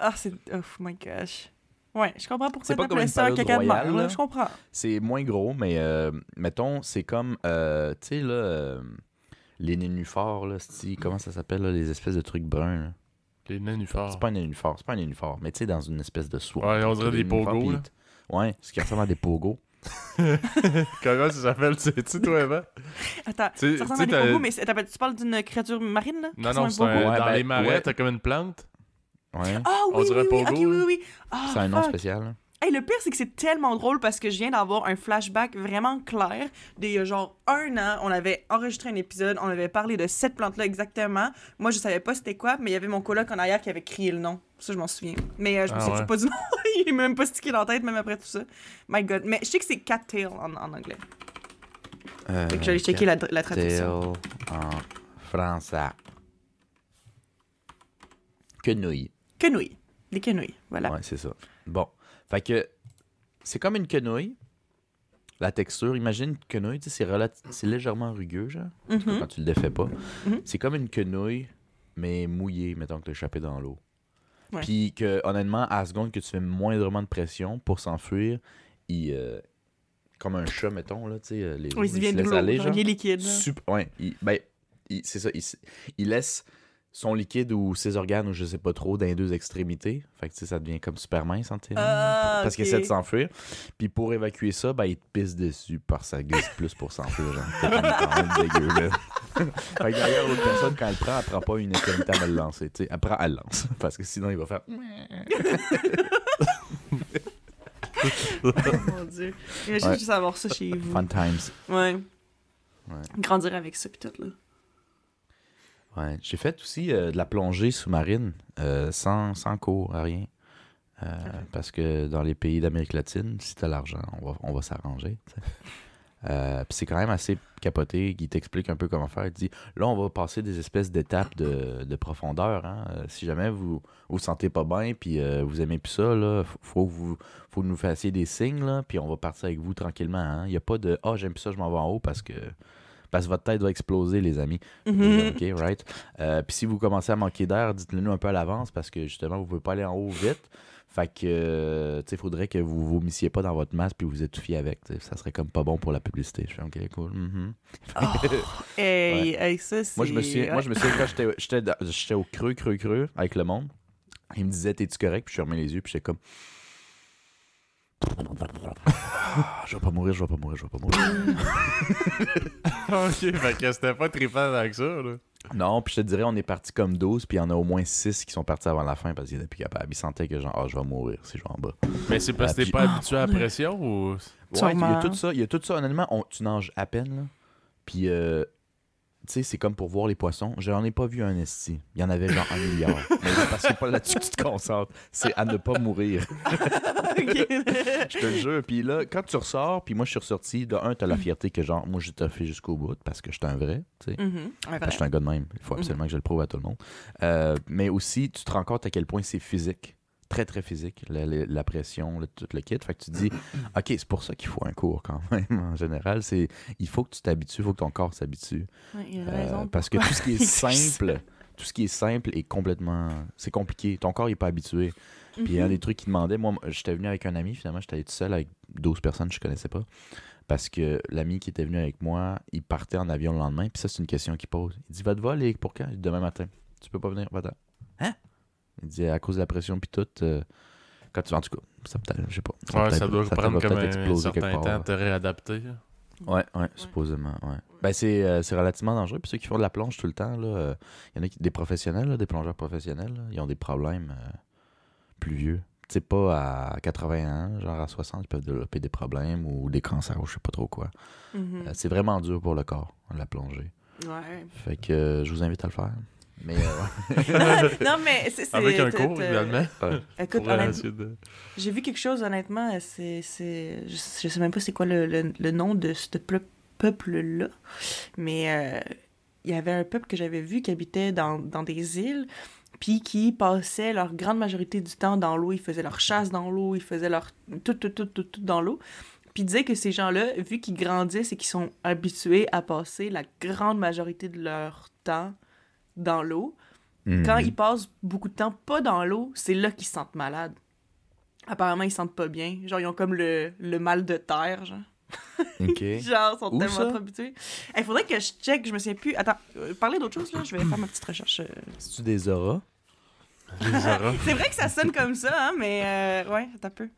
S2: Ah, c'est. Oh my gosh. Ouais, je comprends pourquoi
S3: C'est pas comme
S2: t'appelais
S3: une
S2: ça caca de là. Je comprends.
S3: C'est moins gros, mais euh, mettons, c'est comme, euh, tu sais, là, euh, les nénuphars, là, comment ça s'appelle, là, les espèces de trucs bruns, là?
S1: Nénuphars.
S3: C'est pas un nénuphar, c'est pas un nénuphar, mais tu sais, dans une espèce de soie.
S1: Ouais, on dirait des pogos.
S3: Ouais, ce qui ressemble à des pogos.
S1: Comment ça s'appelle, tu sais, toi, Eva?
S2: Attends,
S1: Tu-
S2: ça ressemble à des pogos, mais tu parles d'une créature marine, là?
S1: Non, non, c'est un?
S3: Ouais,
S1: dans
S3: ben,
S1: les marais,
S3: ouais.
S1: t'as comme une plante.
S3: Ouais,
S2: Ah
S1: on
S2: oui,
S1: dirait
S2: oui, oui,
S1: pogo,
S2: oui, oui, oui. Ah,
S3: c'est un nom
S2: fuck.
S3: spécial.
S2: Hey, le pire, c'est que c'est tellement drôle parce que je viens d'avoir un flashback vraiment clair d'il y a genre un an. On avait enregistré un épisode, on avait parlé de cette plante-là exactement. Moi, je savais pas c'était quoi, mais il y avait mon coloc en arrière qui avait crié le nom. Ça, je m'en souviens. Mais euh, je me
S1: Ah
S2: souviens
S1: ouais.
S2: pas du nom. il est même pas stické dans la tête, même après tout ça. My God. Mais je sais que c'est cattail en, en anglais.
S3: Euh,
S2: que j'allais checker la, la traduction.
S3: En français. Quenouille.
S2: Quenouille. Des quenouilles. Voilà.
S3: Ouais, c'est ça. Bon. Fait que c'est comme une quenouille. La texture, imagine une quenouille, c'est relati- c'est légèrement rugueux, genre,
S2: Mhm.
S3: quand tu le défais pas.
S2: Mhm.
S3: C'est comme une quenouille, mais mouillée, mettons que tu échappé dans l'eau. Puis que, honnêtement, à la seconde que tu fais moindrement de pression pour s'enfuir, il. euh, comme un chat, mettons, là, tu sais, euh, les
S2: Oui, il
S3: se laisse aller,
S2: genre,
S3: genre.
S2: Il est liquide. là.
S3: Sup- ouais, il- ben, il- c'est ça. Il, il laisse son liquide ou ses organes ou je sais pas trop dans les deux extrémités. Fait que tu sais, ça devient comme super mince en
S2: Ah,
S3: Parce qu'il essaie de s'enfuir. Puis pour évacuer ça, ben, il te pisse dessus par sa gueule plus pour s'enfuir. Genre, dégueu, fait que d'ailleurs, l'autre personne, quand elle prend, elle prend pas une extrémité à le lancer. Tu sais, elle prend, elle lance. Parce que sinon, il va faire.
S2: Oh mon dieu. Imagine
S3: Ouais.
S2: juste avoir ça chez vous.
S3: Fun times.
S2: Ouais.
S3: Ouais.
S2: Grandir avec ça, pis tout, là.
S3: Ouais. J'ai fait aussi euh, de la plongée sous-marine euh, sans, sans cours, à rien. Euh, parce que dans les pays d'Amérique latine, si t'as l'argent, on va, on va s'arranger. puis c'est quand même assez capoté. Il t'explique un peu comment faire. Il te dit là, on va passer des espèces d'étapes de, de profondeur. hein. Si jamais vous vous sentez pas bien, puis vous aimez plus ça, là, faut, que vous faut nous fassiez des signes, là, puis on va partir avec vous tranquillement. hein. Il n'y a pas de ah, j'aime plus ça, je m'en vais en haut parce que. Parce que votre tête va exploser, les amis. OK, right? Euh, Puis si vous commencez à manquer d'air, dites-le nous un peu à l'avance parce que justement, vous ne pouvez pas aller en haut vite. Fait que, euh, tu sais, il faudrait que vous vomissiez pas dans votre masque puis vous étouffiez avec. Ça serait comme pas bon pour la publicité. Je fais OK, cool. mhm.
S2: Hey, hey, ça, c'est.
S3: Moi, je me suis, moi, je me souviens quand j'étais- au creux, creux, creux avec le monde. Il me disait, t'es-tu correct? Puis je fermais les yeux, puis j'étais comme. Ah, je vais pas mourir, je vais pas mourir, je vais pas mourir.
S1: ok, fait que c'était pas trippant avec ça, là.
S3: Non, puis je te dirais, on est parti comme 12, puis il y en a au moins 6 qui sont partis avant la fin parce qu'ils étaient plus capables. Ils sentaient que, genre, ah, je vais mourir si je vais en bas.
S1: Mais c'est parce que
S3: Ah,
S1: t'es
S3: puis-
S1: pas habitué à la pression ou?
S3: Ouais, il y a tout ça. Il y a tout ça. Honnêtement, on- tu nages à peine, là. Puis, euh, sais, c'est comme pour voir les poissons. J'en ai pas vu un esti. Il y en avait genre un milliard. Mais c'est parce que pas là-dessus que tu te concentres. C'est à ne pas mourir. Je te le jure. Puis là, quand tu ressors, puis moi, je suis ressorti, de un, t'as la fierté que, genre, moi, j'ai fait jusqu'au bout parce que je suis un vrai, tu sais.
S2: Mhm. Ouais,
S3: Parce que
S2: vrai.
S3: je suis un gars de même. Il faut absolument que je le prouve à tout le monde. Euh, mais aussi, tu te rends compte à quel point c'est physique. Très, très physique. La, la- la pression, le- tout le kit. Fait que tu te dis, OK, c'est pour ça qu'il faut un cours quand même, en général. C'est, il faut que tu t'habitues, il faut que ton corps s'habitue.
S2: Ouais, il
S3: Euh, parce que tout ce qui est simple, tout ce qui est simple est complètement. C'est compliqué. Ton corps n'est pas habitué. Puis il y a
S2: Mhm.
S3: des trucs qui demandaient. Moi, j'étais venu avec un ami, finalement, j'étais allé tout seul avec 12 personnes que je connaissais pas. Parce que l'ami qui était venu avec moi, il partait en avion le lendemain. Puis ça, c'est une question qu'il pose. Il dit Va te vol et pour quand Il dit, Demain matin. Tu peux pas venir, va-t'en. Hein? Il dit À cause de la pression, puis tout. euh, quand tu, en tout cas, ça peut je sais pas.
S1: Ouais,
S3: peut-être-
S1: ça doit
S3: va
S1: prendre comme un certain
S3: part,
S1: temps
S3: là.
S1: te réadapter.
S3: Ouais, ouais, supposément, ouais. Ben, c'est, euh, c'est relativement dangereux. Puis ceux qui font de la plonge tout le temps, là, euh, il y en a qui, des professionnels, là, des plongeurs professionnels, là, ils ont des problèmes euh, plus vieux. tu sais, pas à 80 ans, genre à 60, ils peuvent développer des problèmes ou des cancers ou je sais pas trop quoi.
S2: Mhm.
S3: Euh, c'est vraiment dur pour le corps, la plongée.
S2: Ouais.
S3: Fait que euh, je vous invite à le faire. Mais euh,
S2: non, mais c'est. c'est-
S1: Avec un cours,
S2: t'as-
S1: également.
S2: Écoute,
S1: de-
S2: j'ai vu quelque chose, honnêtement, c'est. c'est- Je, je sais même pas c'est quoi le, le- le nom de ce peu- peuple-là, mais euh, il y avait un peuple que j'avais vu qui habitait dans, dans des îles, puis qui passait leur grande majorité du temps dans l'eau. Ils faisaient leur chasse dans l'eau, ils faisaient leur. tout, tout, tout, tout, tout dans l'eau. Puis ils disaient que ces gens-là, vu qu'ils grandissent et qu'ils sont habitués à passer la grande majorité de leur temps dans l'eau, quand
S3: Mhm.
S2: ils passent beaucoup de temps pas dans l'eau, c'est là qu'ils se sentent malades. Apparemment, ils se sentent pas bien. Genre, ils ont comme le, le mal de terre, genre.
S3: Ok.
S2: Genre, ils sont
S3: Où
S2: tellement
S3: ça?
S2: trop habitués. Il faudrait que je check, je me souviens plus. Attends, euh, parler d'autre chose, là, je vais faire ma petite recherche. euh.
S3: C'est-tu des auras?
S2: C'est vrai que ça sonne comme ça, hein, mais euh, ouais, un peu.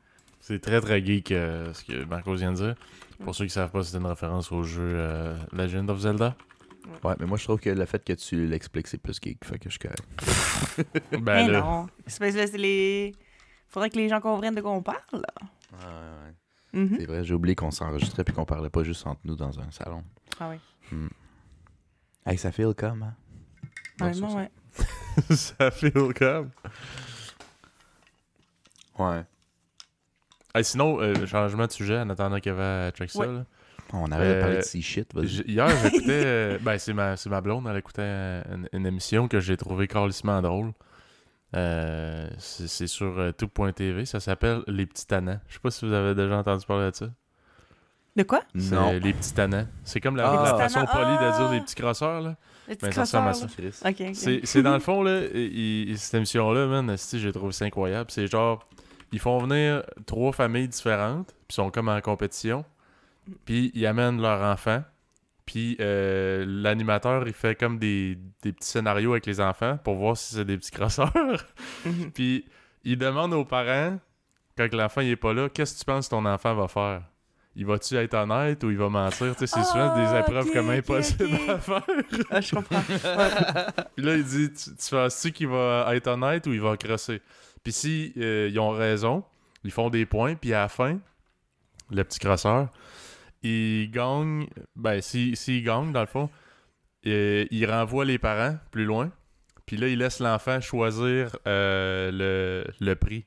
S1: C'est très très geek euh, ce que Marco vient de dire. Pour ceux qui savent pas, c'est une référence au jeu euh, Legend of Zelda.
S3: Ouais, mais moi je trouve que le fait que tu l'expliques, c'est plus geek. Fait que je suis correct.
S1: Ben
S2: mais
S1: là,
S2: non. C'est parce que c'est les. Faudrait que les gens comprennent de quoi on parle, là.
S3: Ouais, ouais.
S2: Mhm.
S3: C'est vrai, j'ai oublié qu'on s'enregistrait puis qu'on parlait pas juste entre nous dans un salon.
S2: Ah oui.
S3: Hey, ça feel comme, hein? Non,
S2: Honnêtement,
S3: ça, ça.
S2: ouais.
S1: ça fait comme.
S3: Ouais.
S1: Hey, sinon, euh, changement de sujet en attendant qu'Eva check ça.
S2: Ouais.
S1: là.
S3: On arrête de
S1: Euh,
S3: parler de si shit, vas-y.
S1: J- Hier, j'écoutais. euh, ben, c'est ma, c'est ma blonde, elle écoutait euh, une, une émission que j'ai trouvé carlissement drôle. Euh, c'est sur euh, tout.tv. Ça s'appelle Les Petits Tannants. Je sais pas si vous avez déjà entendu parler de ça.
S2: De quoi?
S3: Non.
S1: Les Petits Tannants. C'est comme la,
S3: Ah.
S1: la
S3: Les
S1: façon
S2: Petits
S1: polie de
S2: Tannants.
S1: dire les
S2: Ah.
S1: petits crosseurs. Là.
S2: Le petit
S1: Ben, ça ressemble à
S2: crosseur,
S1: ça.
S2: là. Ok, ok.
S1: C'est c'est dans le fond, là, il- il- cette émission-là, man, j'ai trouvé ça incroyable. C'est genre, ils font venir trois familles différentes, puis sont comme en compétition, puis ils amènent leurs enfants, puis euh, l'animateur, il fait comme des, des petits scénarios avec les enfants pour voir si c'est des petits crosseurs.
S2: Mhm.
S1: puis il demande aux parents, quand l'enfant il est pas là, qu'est-ce que tu penses que ton enfant va faire? Il va-tu être honnête ou il va mentir? Tu sais, c'est souvent des
S2: Ah,
S1: épreuves comme impossibles
S2: ok.
S1: à faire.
S2: Ah, je comprends.
S1: Puis là, il dit Tu, tu penses-tu qu'il va être honnête ou il va crosser? Puis si euh, ils ont raison, ils font des points, puis à la fin, le petit crosseur, il gagne. Ben, s'il s'il gagne, dans le fond, euh, il renvoie les parents plus loin, puis là, il laisse l'enfant choisir euh, le, le prix.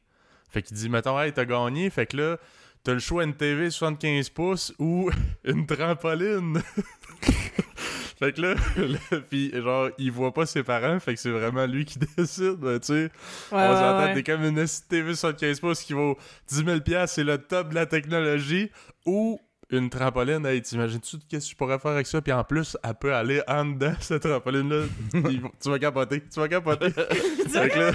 S1: Fait qu'il dit Mettons, hey, t'as gagné, fait que là, t'as le choix une TV 75 pouces ou une trampoline. Fait que là, là, pis genre, il voit pas ses parents, fait que c'est vraiment lui qui décide, ben, tu sais.
S2: Ouais,
S1: on
S2: ouais,
S1: s'entend,
S2: ouais.
S1: t'es comme une TV 75 pouces qui vaut 10 000 c'est le top de la technologie, ou une trampoline, hey, t'imagines-tu qu'est-ce que je pourrais faire avec ça? Puis en plus, elle peut aller en dedans, cette trampoline-là. Tu vas capoter, tu vas capoter. fait que là...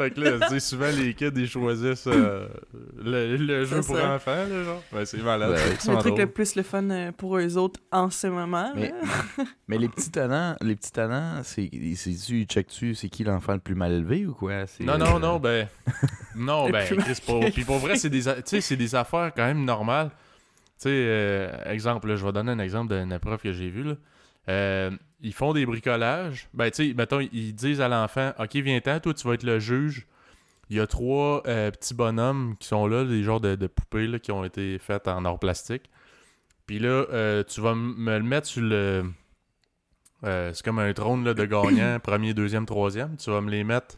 S1: Fait que là, tu sais, souvent les kids, ils choisissent euh, le, le jeu
S2: C'est
S1: pour
S2: ça.
S1: enfants, là, genre. Ben, c'est malade.
S3: Ouais.
S1: Fait qu'ils
S2: Le truc le plus le fun euh, pour eux autres en ce moment.
S3: Mais,
S2: là.
S3: mais les petits talents, les petits talents, c'est c'est-tu, check-tu, c'est qui l'enfant le plus mal élevé ou quoi? C'est,
S1: Non,
S3: euh,
S1: non, non, ben. Non, ben, Chris, pour, puis pour vrai, c'est des, tu c'est des affaires quand même normales. Tu sais, euh, exemple, là, je vais donner un exemple d'une épreuve que j'ai vue, là. Euh, ils font des bricolages. Ben, tu sais, mettons, ils disent à l'enfant Ok, viens-t'en, toi, tu vas être le juge. Il y a trois euh, petits bonhommes qui sont là, des genres de, poupées là, qui ont été faites en or plastique. Puis là, euh, tu vas me le mettre sur le. euh, c'est comme un trône là, de gagnant, premier, deuxième, troisième. Tu vas me les mettre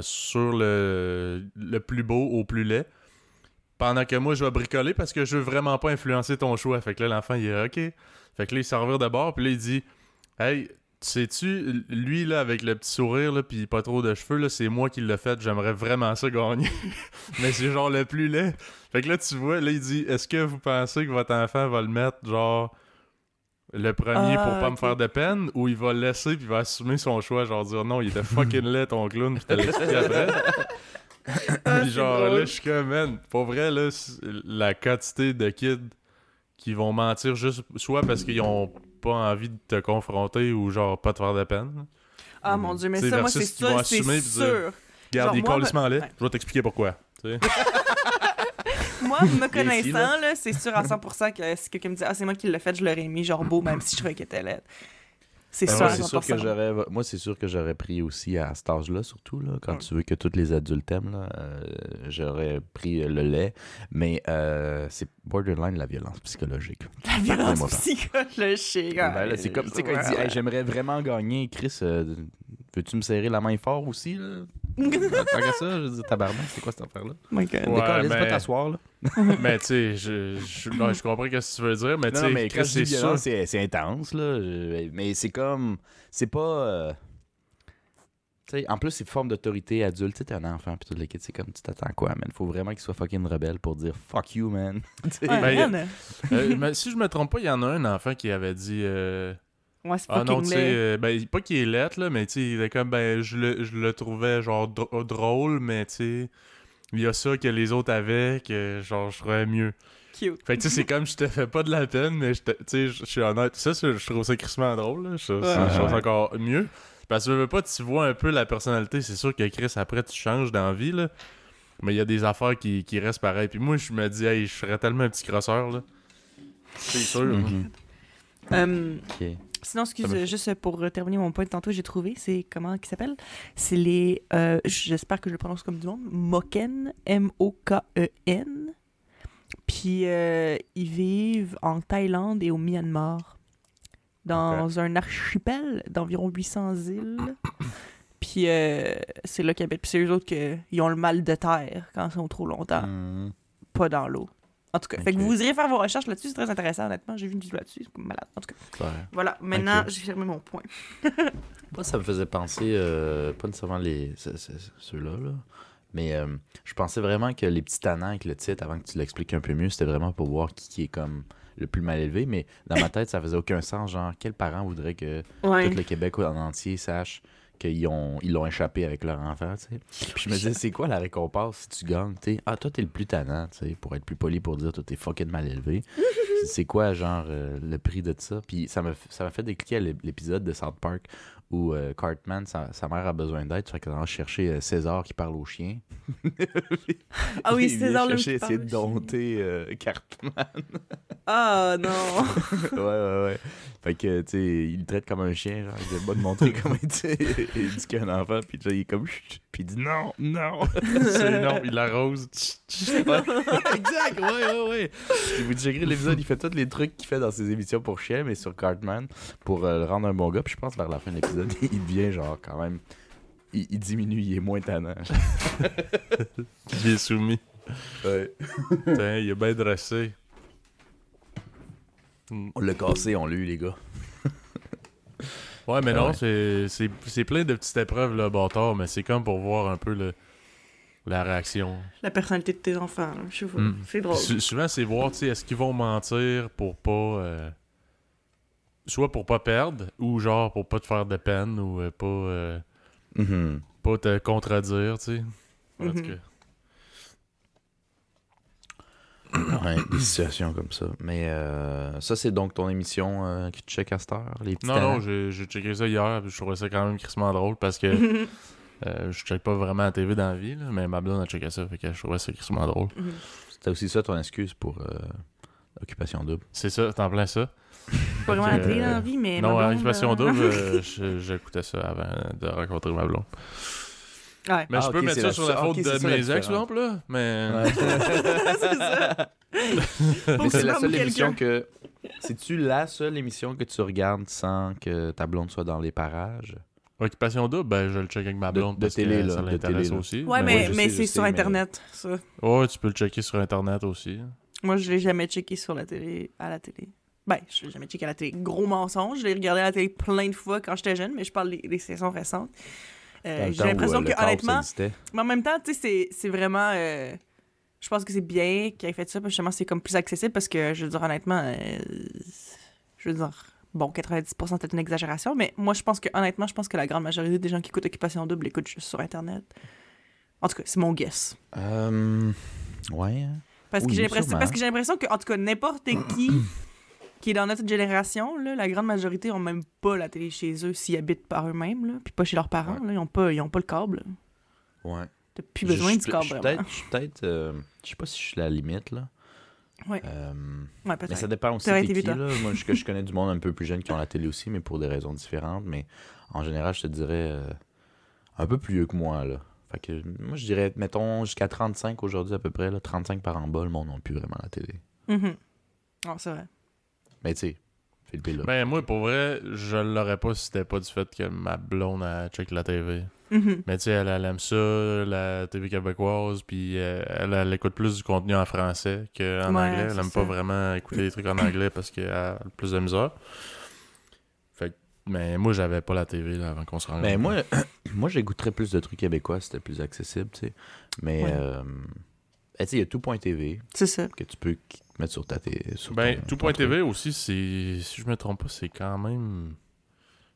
S1: sur le, le plus beau au plus laid. Pendant que moi, je vais bricoler parce que je veux vraiment pas influencer ton choix. Fait que là, l'enfant, il est OK. Fait que là, il s'en revient de bord, puis là, il dit Hey, tu sais-tu, lui, là, avec le petit sourire, là, puis pas trop de cheveux, là, c'est moi qui l'ai fait. J'aimerais vraiment ça gagner. Mais c'est genre le plus laid. Fait que là, tu vois, là, il dit Est-ce que vous pensez que votre enfant va le mettre, genre, le premier
S2: Ah,
S1: pour pas me faire de peine, ou il va le laisser, puis il va assumer son choix, genre dire non, il était fucking laid, ton clown, puis t'as l'expliqué après?
S2: Ah,
S1: Puis genre
S2: drôle.
S1: là, je suis comme, man, pour vrai, là, la quantité de kids qui vont mentir juste soit parce qu'ils ont pas envie de te confronter ou genre pas te faire de peine.
S2: Ah mon dieu, mais
S1: T'sais,
S2: ça, moi, c'est sûr, c'est
S1: pis dire-
S2: sûr.
S1: Regarde, calissement laid,
S2: ouais.
S1: je vais t'expliquer pourquoi.
S2: Moi, me connaissant,
S3: là.
S2: là, c'est sûr à 100% que si quelqu'un me dit Ah, c'est moi qui l'ai fait, je l'aurais mis genre beau, même si je trouvais qu'il était laid. C'est
S3: Ben, moi, c'est sûr que
S2: 100%.
S3: j'aurais moi c'est sûr que j'aurais pris aussi à cet âge-là surtout là, quand
S2: Ouais.
S3: tu veux que tous les adultes t'aiment là, euh, j'aurais pris le lait mais euh, c'est borderline la violence psychologique.
S2: La violence psychologique.
S3: Ben là, c'est comme tu sais quand il dit
S2: Ouais,
S3: Hey, j'aimerais vraiment gagner Chris euh, veux-tu me serrer la main fort aussi là? Tant ça, je dis tabarnak, c'est quoi cette affaire là
S2: Oh my God.
S1: Ouais,
S3: D'accord, laisse
S1: mais-
S3: pas t'asseoir là.
S1: Mais tu sais, je, je, non, je comprends ce que tu veux dire, mais tu sais,
S3: quand
S1: c'est
S3: c'est c'est intense, là. Je- Mais c'est comme. C'est pas. euh, Tu sais, en plus, c'est une forme d'autorité adulte. Tu t'es un enfant, puis tout le kit, c'est comme, tu t'attends quoi, man? Faut vraiment qu'il soit fucking rebelle pour dire fuck you, man.
S2: Ouais,
S1: Ben,
S2: man.
S1: Euh, mais si je me trompe pas, il y en a un enfant qui avait dit. euh,
S2: Ouais, c'est
S1: Ah non,
S2: fucking
S1: tu sais, euh, ben, pas qu'il est lettre, là, mais tu sais, il est comme, ben, je le, je le trouvais, genre, dr- drôle, mais tu sais, il y a ça que les autres avaient, que, genre, je trouvais mieux.
S2: Cute.
S1: Fait que, tu sais, c'est comme, je te fais pas de la peine, mais je te- tu sais, je je suis honnête. Ça, je trouve ça crissement drôle, là. Je trouve ça-
S2: Ouais.
S1: encore mieux. Parce que, je veux pas, tu vois un peu la personnalité. C'est sûr que Chris, après, tu changes d'envie, là. Mais il y a des affaires qui, qui restent pareilles. Puis moi, je me dis, hey, je serais tellement un petit crosseur, là. C'est sûr.
S3: Mhm.
S2: Euh,
S3: Ok.
S2: Sinon, excuse, juste pour terminer mon point de tantôt, j'ai trouvé, c'est comment qui s'appelle? C'est les, euh, j'espère que je le prononce comme du monde, Moken, M-O-K-E-N. Puis euh, ils vivent en Thaïlande et au Myanmar, dans un archipel d'environ 800 îles. Puis euh, c'est là qu'ils habitent. Puis c'est eux autres qui ont le mal de terre quand ils sont trop longtemps,
S3: Mhm.
S2: pas dans l'eau. En tout cas, fait que vous irez faire vos recherches là-dessus, c'est très intéressant, honnêtement. J'ai vu une vidéo là-dessus, c'est malade. En tout cas,
S3: Ouais.
S2: voilà, maintenant j'ai fermé mon point.
S3: Moi, ça me faisait penser, euh, pas nécessairement les, ce- ce- ceux-là, là, mais euh, je pensais vraiment que les petits tannants avec le titre, avant que tu l'expliques un peu mieux, c'était vraiment pour voir qui, qui est comme le plus mal élevé, mais dans ma tête, ça faisait aucun sens. Genre, quel parent voudrait que
S2: Ouais.
S3: tout le Québec en entier sache qu'ils ont, ils l'ont échappé avec leur enfant, tu sais. Puis je me disais, c'est quoi la récompense si tu gagnes, tu sais? Ah, toi, t'es le plus tannant, tu sais, pour être plus poli, pour dire, toi, t'es fucking mal élevé. C'est- quoi, genre, euh, le prix de ça? Puis ça m'a ça m'a fait décliquer à l'ép- l'épisode de South Park où euh, Cartman, sa, sa mère a besoin d'aide, fait qu'elle va chercher euh, César qui parle au chien.
S2: Ah oui, César le qui
S3: essayer de
S2: chien.
S3: dompter euh, Cartman.
S2: Ah non.
S3: ouais, ouais, ouais. Fait que, tu sais, il le traite comme un chien, genre, il pas de montrer comment il, tu dit qu'il y a un enfant, puis tu sais, il est comme, Chut puis il dit non, non.
S1: C'est non, il l'arrose.
S3: Exact, ouais, ouais, ouais. Puis vous checkerez l'épisode, il fait tous les trucs qu'il fait dans ses émissions pour chiens, mais sur Cartman, pour euh, le rendre un bon gars, puis je pense vers la fin de l'épisode, il devient genre quand même. Il, il diminue, il est moins tannant.
S1: Il est soumis.
S3: Ouais.
S1: Putain, il est bien dressé. Mm.
S3: On l'a cassé, on l'a eu, les gars.
S1: Ouais, mais non,
S3: ouais.
S1: c'est- plein de petites épreuves, là, bâtard, mais c'est comme pour voir un peu le, la réaction.
S2: La personnalité de tes enfants, là, je sais.
S1: Mm.
S2: C'est drôle.
S1: Sou- souvent, c'est voir, tu sais, est-ce qu'ils vont mentir pour pas. euh, soit pour pas perdre, ou genre pour pas te faire de peine, ou euh, pas, euh,
S3: Mhm.
S1: pas te contredire, tu sais. En tout
S2: Mhm.
S1: cas.
S3: Ouais, des situations comme ça. Mais euh, ça, c'est donc ton émission euh, qui te check à cette heure, les
S1: Non,
S3: talents?
S1: non, j'ai j'ai checké ça hier, puis je trouvais ça quand même crissement drôle parce que euh, je check pas vraiment la TV dans la vie, là, mais ma blonde a checké ça, fait que je trouvais ça crissement drôle.
S2: Mhm.
S3: C'était aussi ça ton excuse pour euh, Occupation Double.
S1: C'est ça, t'en plein ça.
S2: pas vraiment télé dans la vie, mais.
S1: Non,
S2: ma
S1: à
S2: blonde,
S1: Occupation Double, euh, j'écoutais ça avant de rencontrer ma blonde.
S2: Ouais.
S1: Mais
S3: Ah,
S1: je peux
S3: ok,
S1: mettre
S3: c'est
S1: ça
S3: la-
S1: sur la
S3: ah,
S1: faute de
S3: ça
S1: mes ex,
S3: différence.
S1: exemple, là, mais...
S2: c'est ça.
S3: Mais c'est
S2: tu
S3: la seule émission que. C'est-tu la seule émission que tu regardes sans que ta blonde soit dans les parages?
S1: Occupation Double, ben je le check avec ma
S3: De-
S1: blonde
S3: de
S1: parce
S3: télé,
S1: que
S3: là,
S1: ça
S3: de
S1: l'intéresse aussi.
S2: Ouais,
S1: Ben
S2: mais, c'est sur
S3: mais-
S2: Internet, ça.
S1: Ouais, tu peux le checker sur Internet aussi.
S2: Moi, je l'ai jamais checké sur la télé, à la télé. Ben, je l'ai jamais checké à la télé. Gros mensonge. Je l'ai regardé à la télé plein de fois quand j'étais jeune, mais je parle des, des saisons récentes. Euh, J'ai l'impression
S3: euh,
S2: que, honnêtement, mais en même temps, tu sais, c'est- vraiment. euh, je pense que c'est bien qu'il ait fait ça, parce que justement, c'est comme plus accessible parce que, je veux dire, honnêtement, euh, je veux dire, bon, 90% c'est une exagération, mais moi, je pense que, honnêtement, je pense que la grande majorité des gens qui écoutent Occupation Double l'écoutent juste sur Internet. En tout cas, c'est mon guess.
S3: Euh, ouais.
S2: Parce que j'ai l'impression parce que j'ai l'impression que en tout cas n'importe qui qui est dans notre génération là, la grande majorité ont même pas la télé chez eux s'ils habitent par eux-mêmes là, puis pas chez leurs parents là, ils ont pas ils ont pas le câble.
S3: Ouais.
S2: T'as plus besoin du câble
S3: je suis peut-être- Je euh, je sais pas si je suis à la limite, là.
S2: Ouais.
S3: Euh,
S2: Ouais,
S3: mais ça dépend aussi
S2: été
S3: qui, là. Moi, je, je connais du monde un peu plus jeune qui ont la télé aussi, mais pour des raisons différentes. Mais en général, je te dirais euh, un peu plus vieux que moi, là. Fait que moi, je dirais, mettons, jusqu'à 35 aujourd'hui à peu près, là, 35 par en bas, le monde n'a plus vraiment la télé.
S2: Ah, c'est vrai.
S3: Mais tu sais, Philippe est là.
S1: Ben, moi, pour vrai, je l'aurais pas si c'était pas du fait que ma blonde, elle check la TV.
S2: Mhm.
S1: Mais tu sais, elle, elle aime ça, la TV québécoise, puis euh, elle, elle écoute plus du contenu en français qu'en
S2: Ouais,
S1: anglais. Elle aime
S2: ça.
S1: pas vraiment écouter des trucs en anglais parce qu'elle a plus de misère. Mais moi, j'avais pas la TV là, avant qu'on se rende
S3: Mais
S1: compte.
S3: moi, moi j'écouterais plus de trucs québécois, c'était plus accessible, tu sais. Mais,
S2: Ouais.
S3: euh, ben, tu sais, il y a tout.tv
S2: C'est ça.
S3: que tu peux mettre sur ta télé. sur
S1: Ben, tout.tv aussi, c'est. Si je me trompe pas, c'est quand même.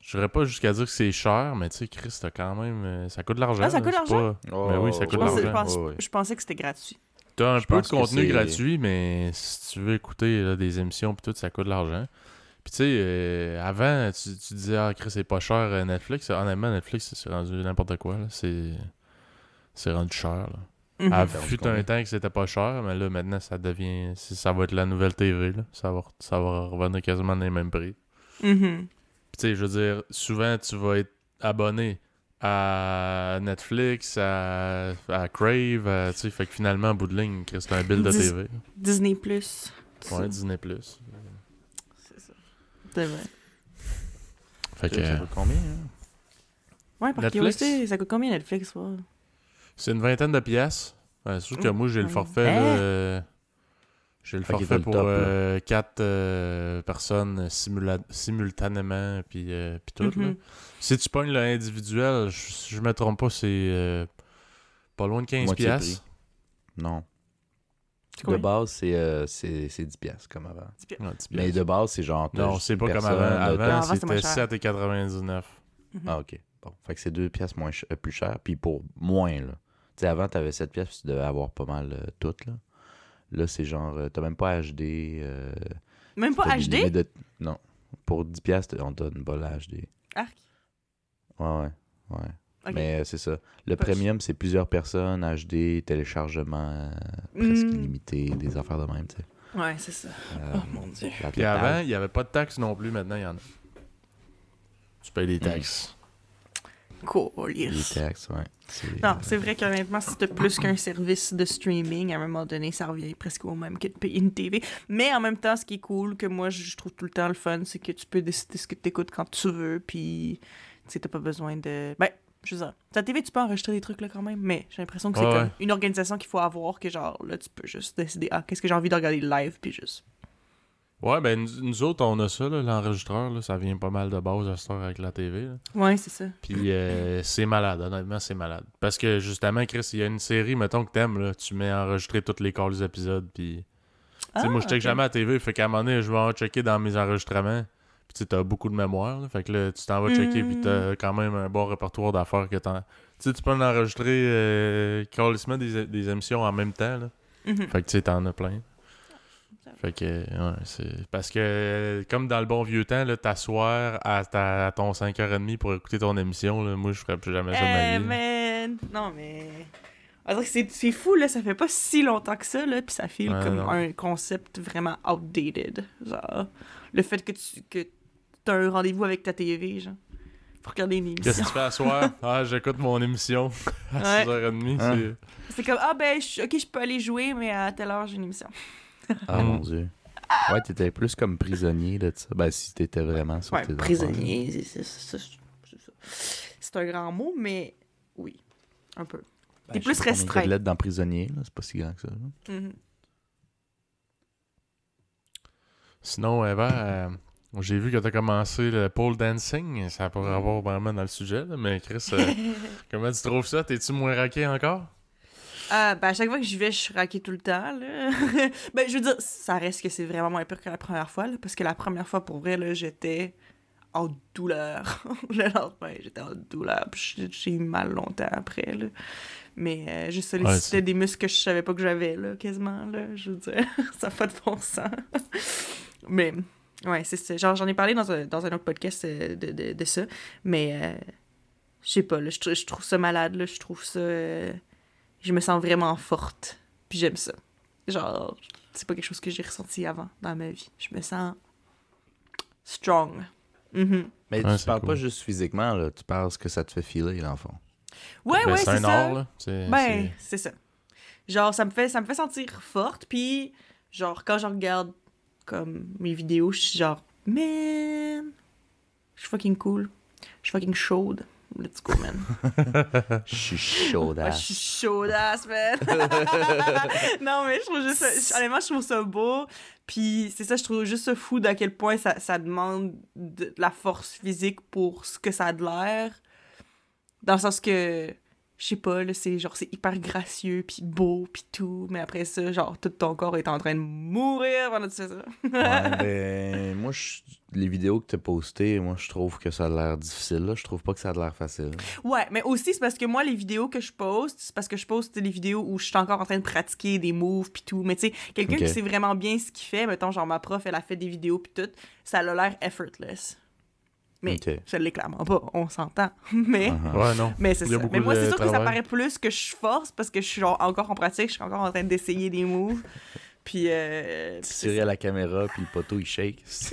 S1: Je dirais pas jusqu'à dire que c'est cher, mais tu sais, Chris, t'as quand même. euh, Ça coûte de l'argent.
S2: Ah, ça coûte de l'argent?
S1: pas-
S3: truc.
S1: Ben oui, ça
S3: Oh,
S1: coûte
S2: Je
S1: de
S2: pensais,
S1: l'argent.
S2: je pense- pensais que c'était gratuit.
S1: T'as un
S3: Je
S1: peu de contenu gratuit, mais si tu veux écouter là, des émissions pis tout, ça coûte de l'argent. Puis tu sais, euh, avant, tu, tu disais, ah, Chris, c'est pas cher euh, Netflix. Honnêtement, Netflix, c'est rendu n'importe quoi. là. C'est c'est rendu cher. Là.
S2: Mhm.
S1: Ah, fut un temps que c'était pas cher, mais là, maintenant, ça devient. Ça va être la nouvelle TV. Là. Ça, va, ça va revenir quasiment dans les mêmes prix.
S2: Mhm.
S1: Puis tu sais, je veux dire, souvent, tu vas être abonné à Netflix, à, à Crave, à- tu sais, fait que finalement, en bout de ligne, Chris, c'est un bill de
S2: Dis-
S1: TV.
S2: Disney Plus.
S1: Ouais. Disney+. Plus.
S2: C'est vrai.
S1: Fait que
S3: Ça
S1: euh,
S3: coûte combien, hein?
S2: Ouais, par
S1: Netflix?
S2: curiosité, ça coûte combien Netflix? ouais?
S1: c'est une vingtaine de pièces. Ouais, c'est sûr que
S2: Oh,
S1: moi, j'ai le
S2: ouais.
S1: forfait,
S2: Hein?
S1: là, euh, J'ai le forfait pour
S3: top, là.
S1: 4 personnes simula- simultanément, puis euh, puis tout. là.
S2: Mhm.
S1: Si tu pognes l'individuel, je, si je me trompe pas, c'est euh, pas loin de 15
S3: Moitié
S1: pièces.
S3: Non. De base, c'est euh, c'est c'est 10 piastres, comme avant.
S2: Dix piastres.
S1: Ouais, 10
S3: Mais
S1: pièces.
S3: de base, c'est genre...
S1: Non, c'est pas comme
S3: personne,
S1: avant. Avant,
S2: avant, c'était moins
S1: c'était
S2: cher.
S1: 7,99.
S2: Mhm.
S3: Ah, ok. Bon. Fait que c'est 2 piastres moins ch- euh, plus cher. Puis pour moins, là. Tu sais, avant, t'avais 7 piastres, puis tu devais avoir pas mal euh, toutes, là. Là, c'est genre... euh, t'as même pas HD. euh,
S2: Même pas HD?
S3: de- Non. Pour 10 piastres, on te donne pas la HD.
S2: Arc.
S3: Ouais, ouais. Ouais. Mais euh, c'est ça. Le premium, c'est plusieurs personnes, HD, téléchargement euh, presque
S2: Mm.
S3: illimité, des affaires de même, tu sais.
S2: Ouais, c'est ça.
S3: Euh,
S2: Oh mon dieu.
S1: Puis avant, il n'y avait pas de taxes non plus. Maintenant, il y en a. Tu payes des taxes.
S2: Cool,
S3: Les
S2: yes.
S3: taxes, ouais. C'est-
S2: Non, c'est vrai qu'honnêtement, si t'as plus qu'un service de streaming, à un moment donné, ça revient presque au même que de payer une TV. Mais en même temps, ce qui est cool, que moi, je trouve tout le temps le fun, c'est que tu peux décider ce que t'écoutes quand tu veux, puis tu sais, t'as pas besoin de... Ben, je veux dire, ta TV, tu peux enregistrer des trucs là quand même, mais j'ai l'impression que c'est
S1: Ouais,
S2: comme
S1: ouais.
S2: une organisation qu'il faut avoir, que genre, là, tu peux juste décider, ah, qu'est-ce que j'ai envie de regarder live, puis juste...
S1: Ouais, ben nous, nous autres, on a ça, l'enregistreur. ça vient pas mal de base à cette heure avec la TV. là.
S2: Ouais, c'est ça.
S1: Puis euh, c'est malade, honnêtement, c'est malade. Parce que justement, Chris, il y a une série, mettons que t'aimes, là, tu mets enregistrer tous les calls des épisodes. Puis. Tu sais, moi, je check
S2: Ah,
S1: jamais à la TV, fait qu'à un moment donné, je vais en checker dans mes enregistrements. Puis tu t'as beaucoup de mémoire, là, fait que là, tu t'en vas checker, puis
S2: Mm.
S1: t'as quand même un bon répertoire d'affaires que t'en. Tu sais, tu peux en enregistrer euh, des, des émissions en même temps, là.
S2: Mhm.
S1: Fait que tu sais, t'en as plein. Fait que, ouais, c'est. Parce que, euh, comme dans le bon vieux temps, là, t'asseoir à, ta- à ton 5h30 pour écouter ton émission, là, moi, je ferais plus jamais ça de ma
S2: Eh,
S1: vie.
S2: Non, mais... On dirait que c'est- c'est fou, là, ça fait pas si longtemps que ça, là, puis ça file
S1: Ouais,
S2: comme
S1: non.
S2: un concept vraiment outdated. Genre, le fait que tu que t'as un rendez-vous avec ta TV, genre, pour regarder une
S1: Qu'est-ce que
S2: émission.
S1: tu fais à soir? Ah, j'écoute mon émission à
S2: Ouais.
S1: 6h30.
S3: Hein?
S1: c'est-
S2: C'est comme, ah ben, je- ok, je peux aller jouer, mais à telle heure, j'ai une émission.
S3: Ah
S1: Mm.
S3: mon dieu. Ouais, t'étais plus comme prisonnier de ça. Ben, si t'étais vraiment sur
S2: Ouais,
S3: tes
S2: prisonnier, c'est- ça. c'est ça. C'est un grand mot, mais oui, un peu. T'es
S3: Ben, je
S2: plus
S3: sais pas combien
S2: restreint.
S3: lettres dans prisonnier, là. C'est pas si grand que ça.
S2: Mhm.
S1: Sinon, Eva, euh, j'ai vu que t'as commencé le pole dancing. Ça pourrait avoir vraiment dans le sujet, là, mais Chris, euh, comment tu trouves ça? T'es-tu moins raqué encore?
S2: Ah, ben, à chaque fois que j'y vais, je suis raquée tout le temps, là. ben, je veux dire, ça reste que c'est vraiment moins pire que la première fois, là, parce que la première fois, pour vrai, là, j'étais en douleur. le lendemain, j'étais en douleur, j'ai- eu mal longtemps après, là. Mais euh, je sollicitais
S1: Ouais,
S2: des muscles que je savais pas que j'avais, là, quasiment, là, je veux dire. ça n'a pas de bon sens. mais, ouais, c'est ça. Genre, j'en ai parlé dans un, dans un autre podcast euh, de, de, de ça, mais... euh, je sais pas, là, je, tr- je trouve ça malade, là, je trouve ça... euh, je me sens vraiment forte. Puis j'aime ça. Genre, c'est pas quelque chose que j'ai ressenti avant dans ma vie. Je me sens strong. Mhm.
S3: Mais
S1: Ouais,
S3: tu parles
S1: cool.
S3: pas juste physiquement, là. Tu parles ce que ça te fait filer, dans le fond.
S2: Ouais,
S1: Ben,
S2: ouais,
S1: c'est
S2: ça.
S1: art, là. C'est-
S2: Ben,
S1: c'est-
S2: c'est ça. Genre, ça me fait, ça me fait sentir forte, puis genre, quand je regarde comme mes vidéos, je suis genre, man, je suis fucking cool. Je suis fucking chaude. Let's go, man.
S3: Je suis chaud
S2: Ouais, je suis chaudasse, man. non, mais je trouve juste ça, honnêtement, je trouve ça beau. Puis c'est ça, je trouve juste ça fou d'à quel point ça, ça demande de, de la force physique pour ce que ça a de l'air. Dans le sens que, je sais pas, là, c'est genre, c'est hyper gracieux, puis beau, puis tout. Mais après ça, genre, tout ton corps est en train de mourir pendant que tu fais ça.
S3: Ouais, ben, moi, je- les vidéos que tu as postées, moi, je trouve que ça a l'air difficile. Là. Je trouve pas que ça a l'air facile.
S2: Ouais, mais aussi, c'est parce que moi, les vidéos que je poste, c'est parce que je poste les vidéos où je suis encore en train de pratiquer des moves puis tout. Mais tu sais, quelqu'un qui sait vraiment bien ce qu'il fait, mettons, genre ma prof, elle a fait des vidéos puis tout, ça a l'air effortless. Mais ça l'est clairement pas, on s'entend. mais
S3: Uh-huh.
S1: Ouais, non.
S2: mais c'est ça. Mais moi, c'est sûr que ça paraît plus que je force parce que je suis genre encore en pratique, je suis encore en train d'essayer des moves. Puis. Euh,
S3: tirais à la caméra, puis le poteau, il shake.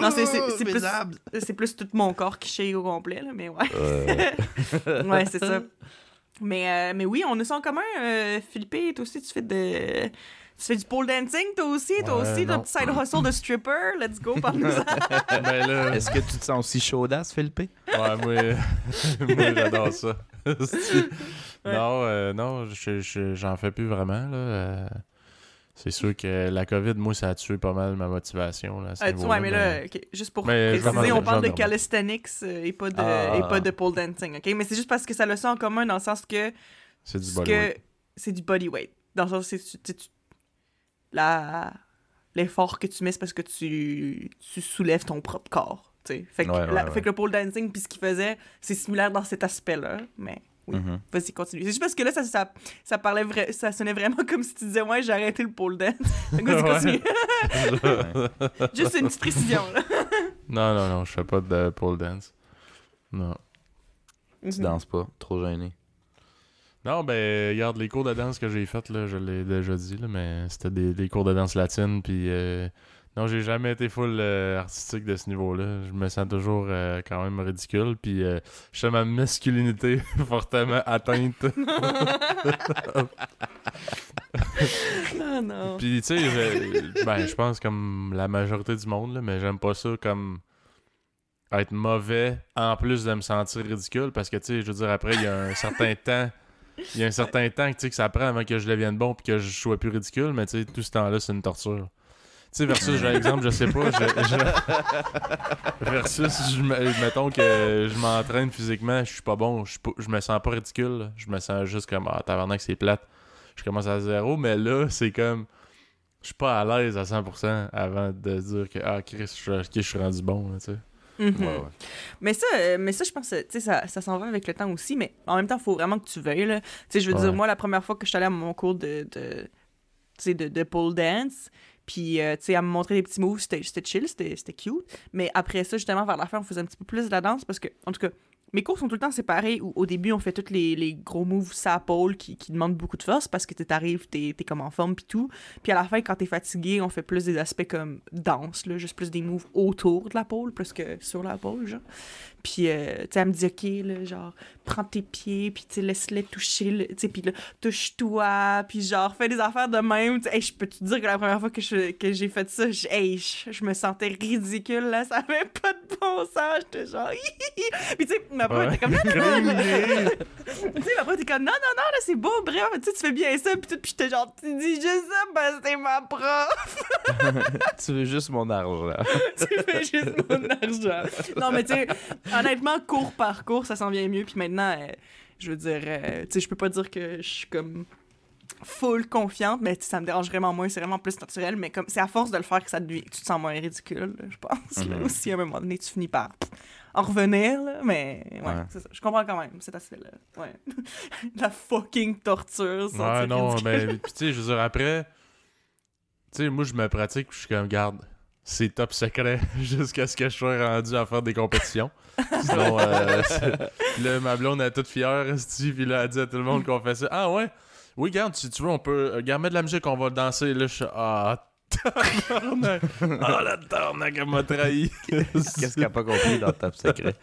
S2: non, c'est- c'est c'est plus, c'est plus tout mon corps qui shake au complet, là, mais ouais.
S3: Euh,
S2: ouais, c'est ça. Mais, euh, mais oui, on a ça en commun. Euh, Philippe, toi aussi, tu fais de... Tu fais du pole dancing, toi aussi? Toi
S1: Ouais,
S2: aussi, ton petit side hustle de stripper? Let's go, parle-nous ça.
S1: ben là,
S3: Est-ce que tu te sens aussi chaudasse, Philippe?
S1: ouais, moi, moi j'adore ça. Non, euh, non, je- je- j'en fais plus vraiment, là. Euh, c'est sûr que la COVID, moi, ça a tué pas mal ma motivation, là,
S2: Euh, tu
S1: niveau-là,
S2: vois, mais là, ok, juste pour
S1: Mais
S2: préciser, on parle de calisthenics euh, et pas de,
S3: Ah.
S2: et pas de pole dancing, ok? Mais c'est juste parce que ça a le ça en commun dans le sens que
S1: c'est du
S2: que c'est du body weight. Dans le sens tu- tu- tu- la l'effort que tu mets c'est parce que tu tu soulèves ton propre corps. Fait que
S3: Ouais, ouais,
S2: la-
S3: ouais.
S2: fait que le pole dancing puis ce qu'il faisait, c'est similaire dans cet aspect-là, mais oui.
S3: Mhm.
S2: Vas-y, continue. C'est juste parce que là, ça, ça, ça parlait vrai, ça sonnait vraiment comme si tu disais, ouais, j'ai arrêté le pole dance. Vas-y, continue. juste une petite précision, là.
S1: non, non, non, je fais pas de pole dance. Non.
S3: Tu danses pas, trop gêné.
S1: Non, ben, regarde, les cours de danse que j'ai fait, là, je l'ai déjà dit, là, mais c'était des, des cours de danse latine, puis euh, non, j'ai jamais été full euh, artistique de ce niveau-là. Je me sens toujours euh, quand même ridicule, puis je sens ma masculinité fortement atteinte.
S2: Ah non.
S1: puis, tu sais, je- ben, je pense comme la majorité du monde, là, mais j'aime pas ça comme être mauvais en plus de me sentir ridicule, parce que, tu sais, je veux dire, après, il y a un certain temps il y a un certain temps sais, que ça prend avant que je devienne bon puis que je sois plus ridicule, mais tout ce temps-là, c'est une torture. Tu sais, versus, j'ai exemple, je sais pas, je, versus, mettons que je m'entraîne physiquement, je suis pas bon, je, je me sens pas ridicule, je me sens juste comme, ah, tabarnak, c'est plate. Je commence à zéro, mais là, c'est comme, je suis pas à l'aise à 100% avant de dire que, ah, Chris, je, je suis rendu bon, tu sais.
S2: Mhm.
S3: Ouais, ouais.
S2: Mais ça, euh, mais ça, je pense, que, tu ça, ça s'en va avec le temps aussi, mais en même temps, il faut vraiment que tu veuilles. Tu je veux dire, moi, la première fois que je suis allée à mon cours de, de, de, de pole dance, puis, euh, tu sais, à me montrer des petits moves, c'était chill, c'était c'était cute. Mais après ça, justement, vers la fin, on faisait un petit peu plus de la danse, parce que, en tout cas, mes cours sont tout le temps séparés, où au début, on fait tous les, gros moves sa pole qui, qui demandent beaucoup de force, parce que tu t'arrives, t'es es comme en forme, puis tout. Puis à la fin, quand t'es fatigué, on fait plus des aspects comme danse, là, juste plus des moves autour de la pole, plus que sur la pole. Puis, euh, tu sais, elle me dit, OK, là, genre, prends tes pieds, puis, tu sais, laisse-les toucher, le- tu sais, puis là, touche-toi, puis genre, fais des affaires de même. Hey, je peux te dire que la première fois que je- que j'ai fait ça, je, hey, je, je me sentais ridicule, là, ça avait pas de bon sens, j'étais genre, puis tu sais, ma prof était comme, non, non, non, tu sais, ma prof était comme, non, non, non, là, c'est beau, bref, tu sais, tu fais bien ça, puis tout, puis j'étais genre, tu dis juste ça que c'est ma prof.
S3: tu veux juste mon argent.
S2: tu fais juste mon argent. Non, mais tu sais, honnêtement, cours par cours, ça s'en vient mieux. Puis maintenant, euh, je veux dire, euh, tu sais, je peux pas dire que je suis comme full confiante, mais ça me dérange vraiment moins. C'est vraiment plus naturel. Mais comme c'est à force de le faire que ça devient, tu te sens moins ridicule, là, je pense. là.
S3: Mhm.
S2: aussi, à un moment donné, tu finis par en revenir, là, mais ouais,
S3: Ouais.
S2: ça. Je comprends quand même cet aspect-là. Ouais. La fucking torture.
S1: Ouais,
S2: sentir
S1: non,
S2: ridicule.
S1: mais puis tu sais, je veux dire, après, tu sais, moi, je me pratique, je suis comme, garde, c'est top secret jusqu'à ce que je sois rendu à faire des compétitions. Sinon, euh, là, ma blonde est toute fière, puis là, elle dit à tout le monde qu'on fait ça. Ah ouais? Oui, regarde, si tu veux, on peut. Regarde, mets de la musique, on va danser. Là, je suis. Ah, tabarnak! Ah, la tabarnak, elle m'a trahi!
S3: Qu'est-ce qu'elle a pas compris dans le top secret?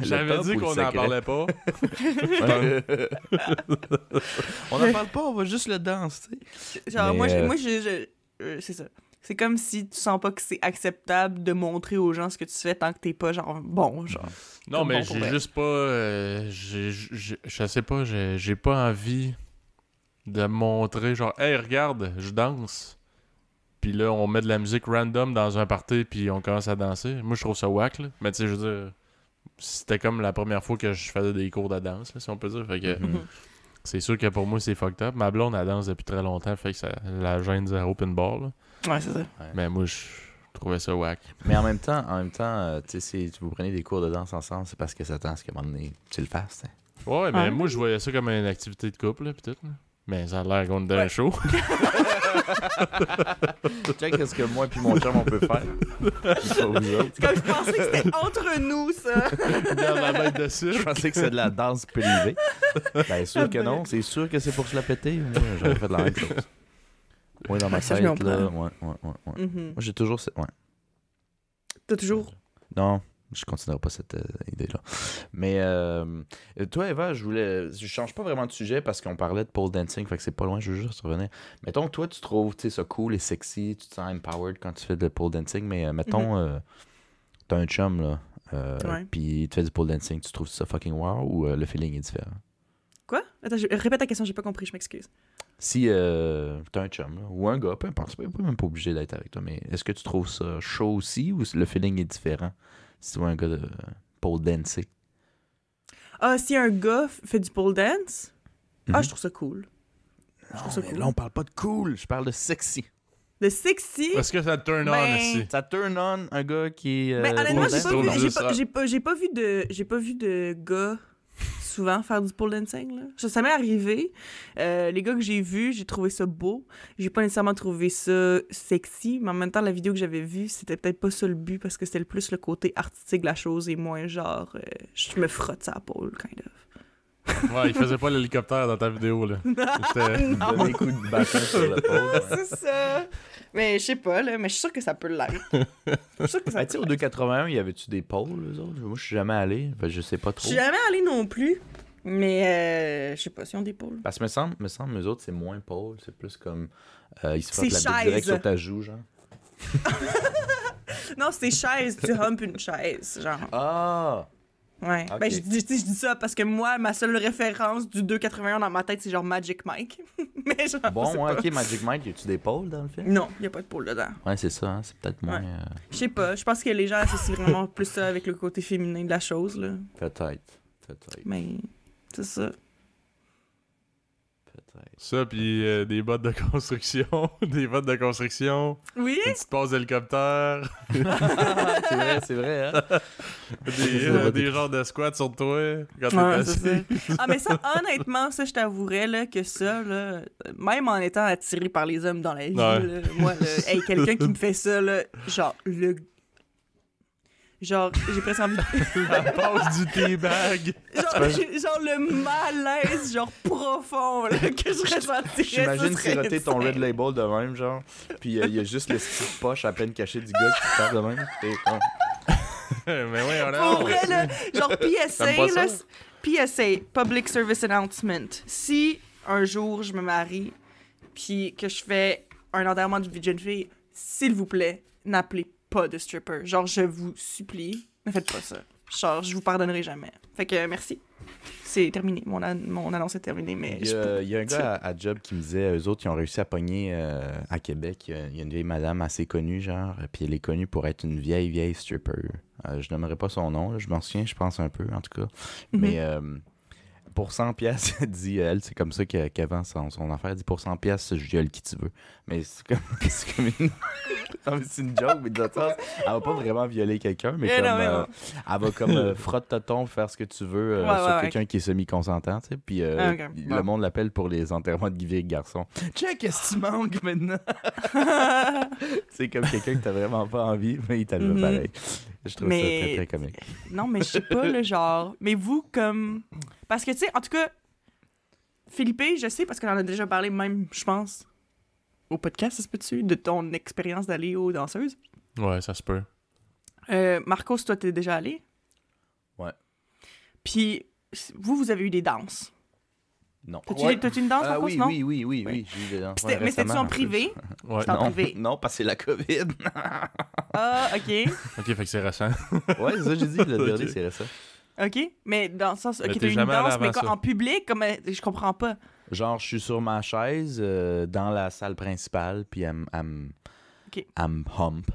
S1: J'avais dit qu'on n'en parlait pas.
S3: on n'en parle pas, on va juste le danser.
S2: Genre,
S3: Mais,
S2: moi, je-
S3: euh,
S2: moi je, je- euh, c'est ça. C'est comme si tu sens pas que c'est acceptable de montrer aux gens ce que tu fais tant que t'es pas, genre, bon, genre.
S1: Non, mais
S2: bon
S1: j'ai juste pas. euh, je sais pas, j'ai j'ai pas envie de montrer, genre, hey, regarde, je danse. Puis là, on met de la musique random dans un party, puis on commence à danser. Moi, je trouve ça whack, là. Mais tu sais, je veux dire, c'était comme la première fois que je faisais des cours de danse, là, si on peut dire. Fait que
S3: Mhm.
S1: c'est sûr que pour moi, c'est fucked up. Ma blonde, elle danse depuis très longtemps, fait que ça la gêne zéro pin bar, là.
S2: Ouais, c'est ça.
S1: Mais moi, je trouvais ça whack.
S3: Mais en même temps, en même temps, euh, tu sais, si vous prenez des cours de danse ensemble, c'est parce que ça tend à ce qu'à un moment donné, tu le fasses. hein.
S1: Ouais, mais
S2: Ouais.
S1: moi, je voyais ça comme une activité de couple, là, pis tout, là. Mais ça a l'air qu'on est dans un show.
S3: Check qu'est-ce que moi et mon chum on peut faire.
S2: C'est comme je pensais que c'était entre nous, ça.
S1: dans la bête de
S3: Je pensais que c'était de la danse privée. Ben sûr que non, c'est sûr que c'est pour se la péter. Moi, j'aurais fait la même chose. Oui, dans ma
S2: Ça, je
S3: tête, là. Ouais, ouais, ouais, ouais.
S2: Mhm.
S3: Moi, j'ai toujours. cette- Ouais.
S2: T'as toujours?
S3: Non, je continuerai pas cette euh, idée-là. Mais euh, toi, Eva, je voulais. Je change pas vraiment de sujet parce qu'on parlait de pole dancing, fait que c'est pas loin, je veux juste revenir. Mettons que toi, tu trouves ça cool et sexy, tu te sens empowered quand tu fais de pole dancing, mais euh, mettons, euh, t'as un chum, là, puis tu fais du pole dancing, tu trouves ça fucking wow ou le feeling est différent?
S2: Quoi? Attends, je- répète ta question, j'ai pas compris, je m'excuse.
S3: Si euh, t'as un chum, là, ou un gars, peu importe, c'est pas- même pas obligé d'être avec toi, mais est-ce que tu trouves ça chaud aussi ou le feeling est différent si tu vois un gars de pole dancer?
S2: Ah, si un gars fait du pole dance, ah,
S3: Mhm.
S2: je trouve ça cool.
S3: Non,
S2: trouve ça
S3: mais
S2: cool.
S3: là, on parle pas de cool, je parle de sexy.
S2: Le sexy?
S1: Est-ce que ça turn on
S2: Ben,
S1: ici?
S3: Ça turn on un gars qui. euh,
S2: Mais Ben, honnêtement, j'ai pas, pas, pas, j'ai pas vu de, j'ai pas vu de gars souvent faire du pole dancing. Là. Ça, ça m'est arrivé. Euh, les gars que j'ai vus, j'ai trouvé ça beau. J'ai pas nécessairement trouvé ça sexy, mais en même temps, la vidéo que j'avais vue, c'était peut-être pas ça le but parce que c'était le plus le côté artistique de la chose et moins genre, euh, je me frotte sa pole, kind of.
S1: Ouais, il faisait pas l'hélicoptère dans ta vidéo, là. C'était-
S3: des coups de bâton sur le pole. ouais.
S2: C'est ça. Mais je sais pas, là, mais je suis sûre que ça peut l'être. Je suis sûre que ça
S3: Ben, tu sais,
S2: peut
S3: au
S2: l'être.
S3: 281, y avait-tu des pôles, eux autres? Moi, je suis jamais allé. Fait que je sais pas
S2: Je
S3: trop.
S2: suis jamais allée non plus, mais euh, je sais pas si on des pôles.
S3: Parce que me semble, me semble, eux autres, c'est moins pôle. C'est plus comme. Euh, ils se
S2: C'est
S3: frottent la bite direct sur ta joue, genre.
S2: Non, c'est chaise, tu humpes une chaise, genre.
S3: Ah
S2: Ouais. Ben, je dis, je ça parce que moi, ma seule référence du 281 dans ma tête, c'est genre Magic Mike. Mais genre,
S3: Bon, ouais,
S2: pas-
S3: ok, Magic Mike, y a-tu des pôles dans le film?
S2: Non, il a pas de pôle dedans.
S3: Ouais, c'est ça, hein, c'est peut-être moins.
S2: Ouais.
S3: euh,
S2: Je sais pas, je pense que les gens associent vraiment plus ça avec le côté féminin de la chose, là.
S3: Peut-être. Peut-être.
S2: Mais c'est ça.
S1: Ça, puis euh, des bottes de construction. des bottes de construction.
S2: Oui?
S1: Une petite passe d'hélicoptère.
S3: c'est vrai, c'est vrai, hein
S1: Des, euh, des genres de squats sur toi. Quand t'es
S2: Ouais, ça. Ah, mais ça, honnêtement, ça, je t'avouerais, là, que ça, là, même en étant attiré par les hommes dans la vie,
S1: Ouais.
S2: là, moi, là, hey, quelqu'un qui me fait ça, là, genre, le. Genre, j'ai presque envie de.
S1: La passe du teabag.
S2: Genre, le malaise, genre profond, là, que je ressentirais.
S3: J'imagine siroter ton. Red Label de même, genre. Puis il y a juste le style poche à peine caché du gars qui tape de même. Et.
S1: Mais oui, on
S2: Pour vrai, là, genre PSA,
S3: pas
S2: là, PSA, Public Service Announcement. Si un jour je me marie, puis que je fais un enterrement de vie de jeune fille, s'il vous plaît, n'appelez pas de stripper. Genre, je vous supplie, ne faites pas ça. Genre, je vous pardonnerai jamais. Fait que euh, merci. C'est terminé. Mon, annonce est terminée. Mais
S3: il, y a, un gars à, Job qui me disait eux autres, ils ont réussi à pogner euh, à Québec. Il y a une vieille madame assez connue, genre, puis elle est connue pour être une vieille, vieille stripper. Euh, je nommerai pas son nom, je m'en souviens, je pense un peu, en tout cas.
S2: Mhm.
S3: Mais. 10% pièce, dit euh, elle, c'est comme ça qu'elle vend son, son, affaire, 10% pièce, je gueule qui tu veux. Mais c'est comme, une... c'est une joke, mais de l'autre sens, elle va pas vraiment violer quelqu'un, mais
S2: eh
S3: comme, euh, elle va comme euh, frotte ta tombe, faire ce que tu veux sur quelqu'un qui est semi-consentant, tu sais, puis
S2: ah,
S3: le monde l'appelle pour les enterrements de Guy Garçon. Check, qu'est-ce que tu manques maintenant? c'est comme quelqu'un que t'as vraiment pas envie, mais il t'arrive
S2: mm mm-hmm.
S3: pareil. Je trouve
S2: Mais-
S3: ça très, très comique.
S2: Non, mais je sais pas le genre. Mais vous, comme. Parce que, tu sais, en tout cas, Philippe, je sais, parce qu'on en a déjà parlé, même, je pense, au podcast, ça se peut-tu, de ton expérience d'aller aux danseuses?
S1: Ouais, ça se peut.
S2: Euh, Marcos, toi, t'es déjà allé?
S3: Ouais.
S2: Puis, vous, vous avez eu des danses.
S3: Non.
S2: T'as-tu
S3: Ouais.
S2: une danse,
S3: Ah
S2: Marcos,
S3: oui,
S2: non?
S3: oui, oui, oui,
S2: Oui.
S3: oui, j'ai eu des danses.
S2: C'était-
S3: Ouais,
S2: mais c'était-tu en privé?
S1: Ouais.
S2: C'était en
S3: Non,
S2: privé.
S3: non, parce que c'est la COVID.
S2: Ah, OK.
S1: Ok, fait que c'est récent.
S3: ouais, c'est ça que j'ai dit, le dernier, c'est ça.
S2: OK. Mais dans le sens. OK,
S1: t'es
S2: t'as eu une danse, mais quoi, en public, comme. euh, Je comprends pas.
S3: Genre, je suis sur ma chaise euh, dans la salle principale, puis elle, me- elle, me-
S2: Ok.
S3: elle me hump.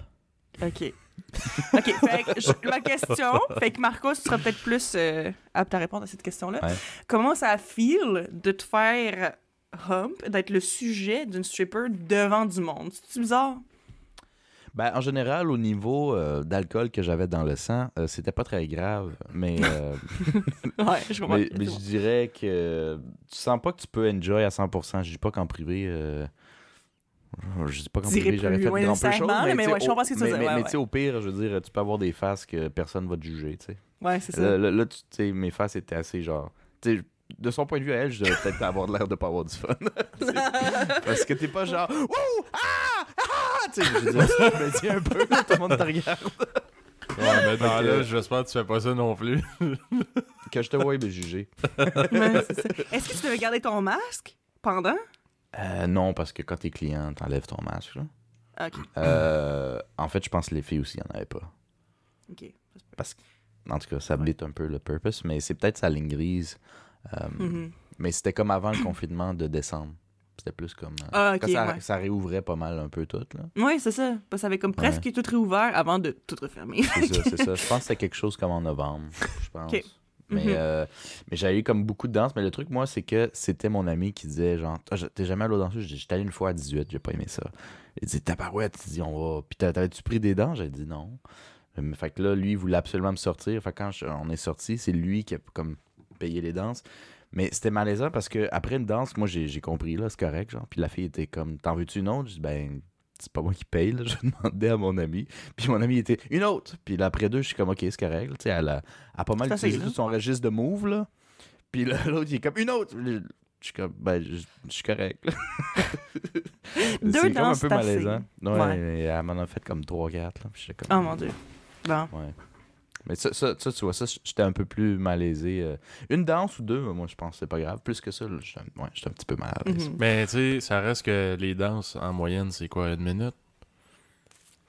S2: OK. OK, fait que je- ma question, fait que Marcos, tu seras peut-être plus euh, apte à répondre à cette question-là.
S3: Ouais.
S2: Comment ça feel de te faire hump, d'être le sujet d'une stripper devant du monde? C'est bizarre?
S3: Ben, en général, au niveau euh, d'alcool que j'avais dans le sang, euh, c'était pas très grave, mais, euh,
S2: Ouais, je comprends.
S3: mais, mais je dirais que tu sens pas que tu peux enjoy à 100%. Je dis pas qu'en privé... euh, Je dis pas qu'en
S2: T'irais
S3: privé,
S2: plus
S3: j'aurais fait grand peu
S2: nécessairement, mais
S3: tu sais,
S2: ouais, je
S3: au-
S2: comprends ce que tu veux
S3: mais-
S2: dire,
S3: Mais,
S2: ouais,
S3: mais
S2: ouais.
S3: tu sais, au pire, je veux dire, tu peux avoir des faces que personne va te juger, tu sais.
S2: Ouais, c'est ça.
S3: Là, tu sais, mes faces étaient assez genre. Tu sais, de son point de vue à elle, je devais peut-être avoir de l'air de pas avoir du fun. Tu sais, Parce que t'es pas genre. Wouh! Ah! Ah! Tu sais, je veux dire, me dis un peu, tout le monde te regarde.
S1: Ouais, mais
S3: que-
S1: là, j'espère que tu fais pas ça non plus.
S3: Que je te voie me juger.
S2: Ouais, c'est ça. Est-ce que tu devais garder ton masque pendant?
S3: Euh, non, parce que quand t'es client, t'enlèves ton masque. Là.
S2: OK.
S3: Euh, en fait, je pense que les filles aussi en avaient pas.
S2: OK.
S3: Parce que, en tout cas, ça blite un peu le purpose, mais c'est peut-être sa ligne grise. Euh,
S2: Mhm.
S3: Mais c'était comme avant le confinement de décembre. C'était plus comme.
S2: Ah,
S3: quand ça,
S2: ouais.
S3: ça réouvrait pas mal un peu tout. Là.
S2: Oui, c'est ça. Parce que ça avait comme presque tout réouvert avant de tout refermer.
S3: C'est ça, c'est ça. Je pense que c'était quelque chose comme en novembre, je pense. Mais, euh, mais j'avais eu comme beaucoup de danse. Mais le truc, moi, c'est que c'était mon ami qui disait genre, Ah, t'es jamais allé aux dit, J'étais allé une fois à 18, j'ai pas aimé ça. Il dit, tabarouette, il dit, on va. Puis t'avais-tu pris des dents? J'ai dit non. Mais Fait que là, lui, il voulait absolument me sortir. Fait que quand je- on est sorti, c'est lui qui a comme payé les danses. Mais c'était malaisant parce que après une danse, moi, j'ai j'ai compris, là, c'est correct, genre. Puis la fille était comme, t'en veux-tu une autre? Je dis, ben, c'est pas moi qui paye, là. Je demandais à mon ami. Puis mon ami était, une autre. Puis là, après deux, je suis comme, ok, c'est correct. là. Tu sais, elle a, elle a pas mal
S2: C'est
S3: utilisé tout son registre de move, là. Puis là, l'autre, il est comme, une autre. Je suis comme, ben, je je suis correct, là.
S2: Deux
S3: c'est comme un
S2: danses,
S3: peu
S2: c'est
S3: malaisant. Ouais,
S2: Ouais.
S3: elle m'en a fait comme 3-4, là. Puis j'étais comme,
S2: Oh mon dieu. Bon.
S3: Ouais. Mais ça, ça, ça, tu vois, ça, j'étais un peu plus malaisé. euh. Une danse ou deux, moi, je pense que c'est pas grave. Plus que ça, j'étais ouais, un petit peu mal à l'aise.
S2: Mhm.
S1: Mais tu sais, ça reste que les danses, en moyenne, c'est quoi, une minute?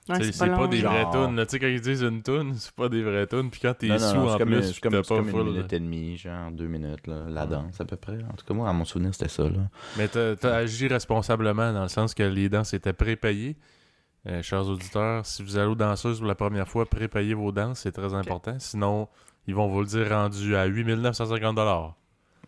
S2: Ouais, c'est
S1: pas, des
S3: genre.
S1: vraies tunes. Tu sais, quand ils disent une tune, c'est pas des vraies tunes. Puis quand t'es sous en
S3: comme,
S1: plus,
S3: c'est
S1: puis
S3: comme,
S1: t'as pas
S3: comme
S1: full.
S3: une
S1: là.
S3: minute et demie, genre deux minutes, là, la danse à peu près. En tout cas, moi, à mon souvenir, c'était ça. Là.
S1: Mais t'as t'as agi responsablement dans le sens que les danses étaient prépayées. Euh, chers auditeurs, si vous allez aux danseuses pour la première fois, prépayez vos danses, c'est très important. Sinon, ils vont vous le dire rendu à 8950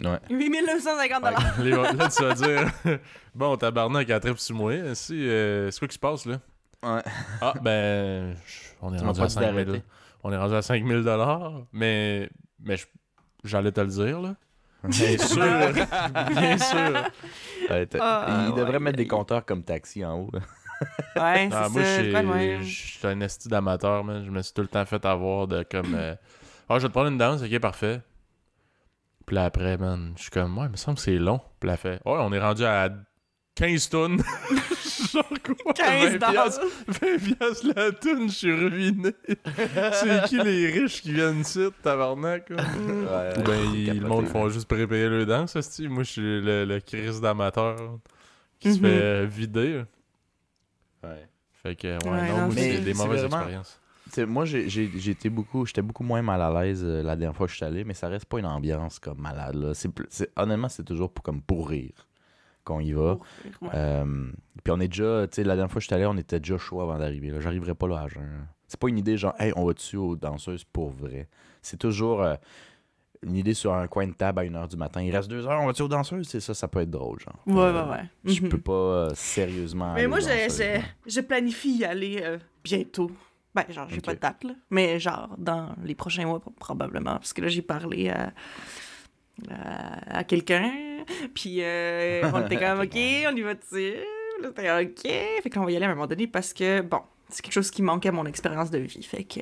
S3: Ouais.
S2: 8950
S1: Les- Là, tu vas dire Bon, tabarnak, à trip sur moi. Si, euh, c'est quoi qui se passe là?
S3: Ouais.
S1: Ah, ben, on est rendu à
S3: dit
S1: 5000
S3: d'arrêter.
S1: On est rendu à 5000 mais, mais j'allais te le dire là. Bien sûr, bien sûr.
S3: Ouais,
S2: Ah,
S3: il devrait
S2: ouais.
S3: mettre des compteurs comme taxi en haut.
S2: Ouais, c'est
S1: moi,
S2: ça.
S1: je
S2: quoi
S1: suis-
S2: même.
S1: je suis un esti d'amateur, man. Je me suis tout le temps fait avoir de comme. euh, Ah, je vais te prendre une danse, ok, parfait. Puis là, après, man, je suis comme, ouais, il me semble que c'est long. Puis là, fait, ouais, on est rendu à 15 tonnes. Genre quoi?
S2: 15
S1: 20
S2: danses.
S1: piastres, 20 piastres la toune, je suis ruiné. c'est qui les riches qui viennent ici, tabarnak? là?
S3: Ouais,
S1: Ou ben, ils- le monde font juste prépayer le danse. Moi, je suis le, le Chris d'amateur qui se
S2: Mhm.
S1: fait euh, vider.
S3: Ouais.
S1: Fait que, ouais,
S2: Ouais,
S1: non,
S2: non,
S1: moi,
S3: c'est-
S1: des mauvaises
S3: vraiment-
S1: expériences.
S3: Moi, j'ai- j'ai j'ai été beaucoup, j'étais beaucoup moins mal à l'aise euh, la dernière fois que je suis allé, mais ça reste pas une ambiance comme malade. Là. Honnêtement, c'est toujours pour, comme pour rire qu'on y va.
S2: Ouais.
S3: Euh, puis on est déjà, tu sais, la dernière fois que je suis allé, on était déjà chaud avant d'arriver. là. J'arriverais pas là à jeun. C'est pas une idée genre, hey, on va dessus aux danseuses pour vrai? C'est toujours. euh, une idée sur un coin de table à 1h du matin. Il reste 2 heures, on va-tu aux danseuses? C'est ça, ça peut être drôle, genre.
S2: Ouais,
S3: Euh,
S2: ouais, ouais.
S3: Je
S2: Mhm.
S3: peux pas euh, sérieusement.
S2: Mais
S3: aller
S2: moi,
S3: aux
S2: je, planifie y aller euh, bientôt. Ben, genre, j'ai pas de date, là. Mais genre, dans les prochains mois, probablement. Parce que là, j'ai parlé à, à, à quelqu'un. Puis, euh, on était comme, OK, on y va dessus. Là, c'était OK. Fait qu'on va y aller à un moment donné parce que, bon, c'est quelque chose qui manquait à mon expérience de vie. Fait que.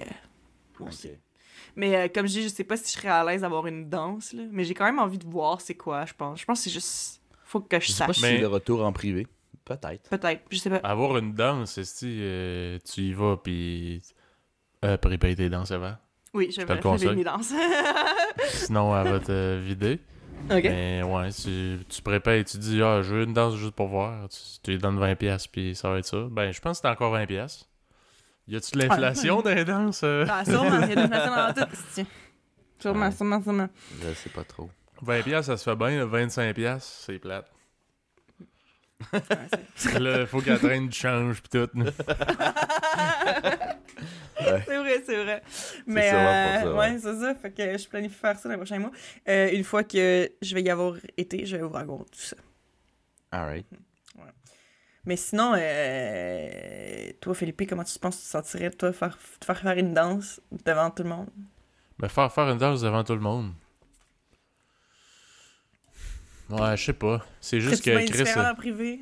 S2: Mais euh, comme je dis, je sais pas si je serais à l'aise d'avoir une danse, là. Mais j'ai quand même envie de voir c'est quoi, je pense. Je pense que c'est juste. Faut que je
S3: Je sais pas
S2: sache.
S3: si
S1: Mais-
S3: le retour en privé. Peut-être.
S2: Peut-être, je sais pas.
S1: Avoir une danse, esti, euh, tu y vas, puis. Euh, préparer tes danses avant.
S2: Oui, j'aimerais
S1: conseille.
S2: mes danses.
S1: Sinon, elle va te vider.
S2: ok.
S1: Mais ouais, tu, tu prépares et tu dis, ah, je veux une danse juste pour voir. Tu, tu lui donnes 20$, puis ça va être ça. Ben, je pense que c'est encore 20$. Y a-tu de l'inflation dans les danses? euh?
S2: Ah, sûrement, il y a des façons dans tout. Sûrement,
S3: Ouais.
S2: sûrement, sûrement.
S3: Je sais pas trop.
S1: 20$, ça se fait bien. là, 25$, c'est plate.
S2: Ouais, c'est-
S1: Là, il faut qu'elle traîne du change, puis tout.
S2: c'est vrai, c'est vrai. Mais, euh,
S3: pour ça,
S2: ouais,
S3: ouais.
S2: c'est ça. Fait que je planifie faire ça dans les prochains mois. Euh, une fois que je vais y avoir été, je vais vous raconter tout ça.
S3: Alright.
S2: Mais sinon, euh, toi, Philippe, comment tu penses que tu te sentirais, toi, faire, te faire faire une danse devant tout le monde?
S1: Mais faire, faire une danse devant tout le monde? Ouais, je sais pas. C'est juste que Chris. euh,
S2: en privé?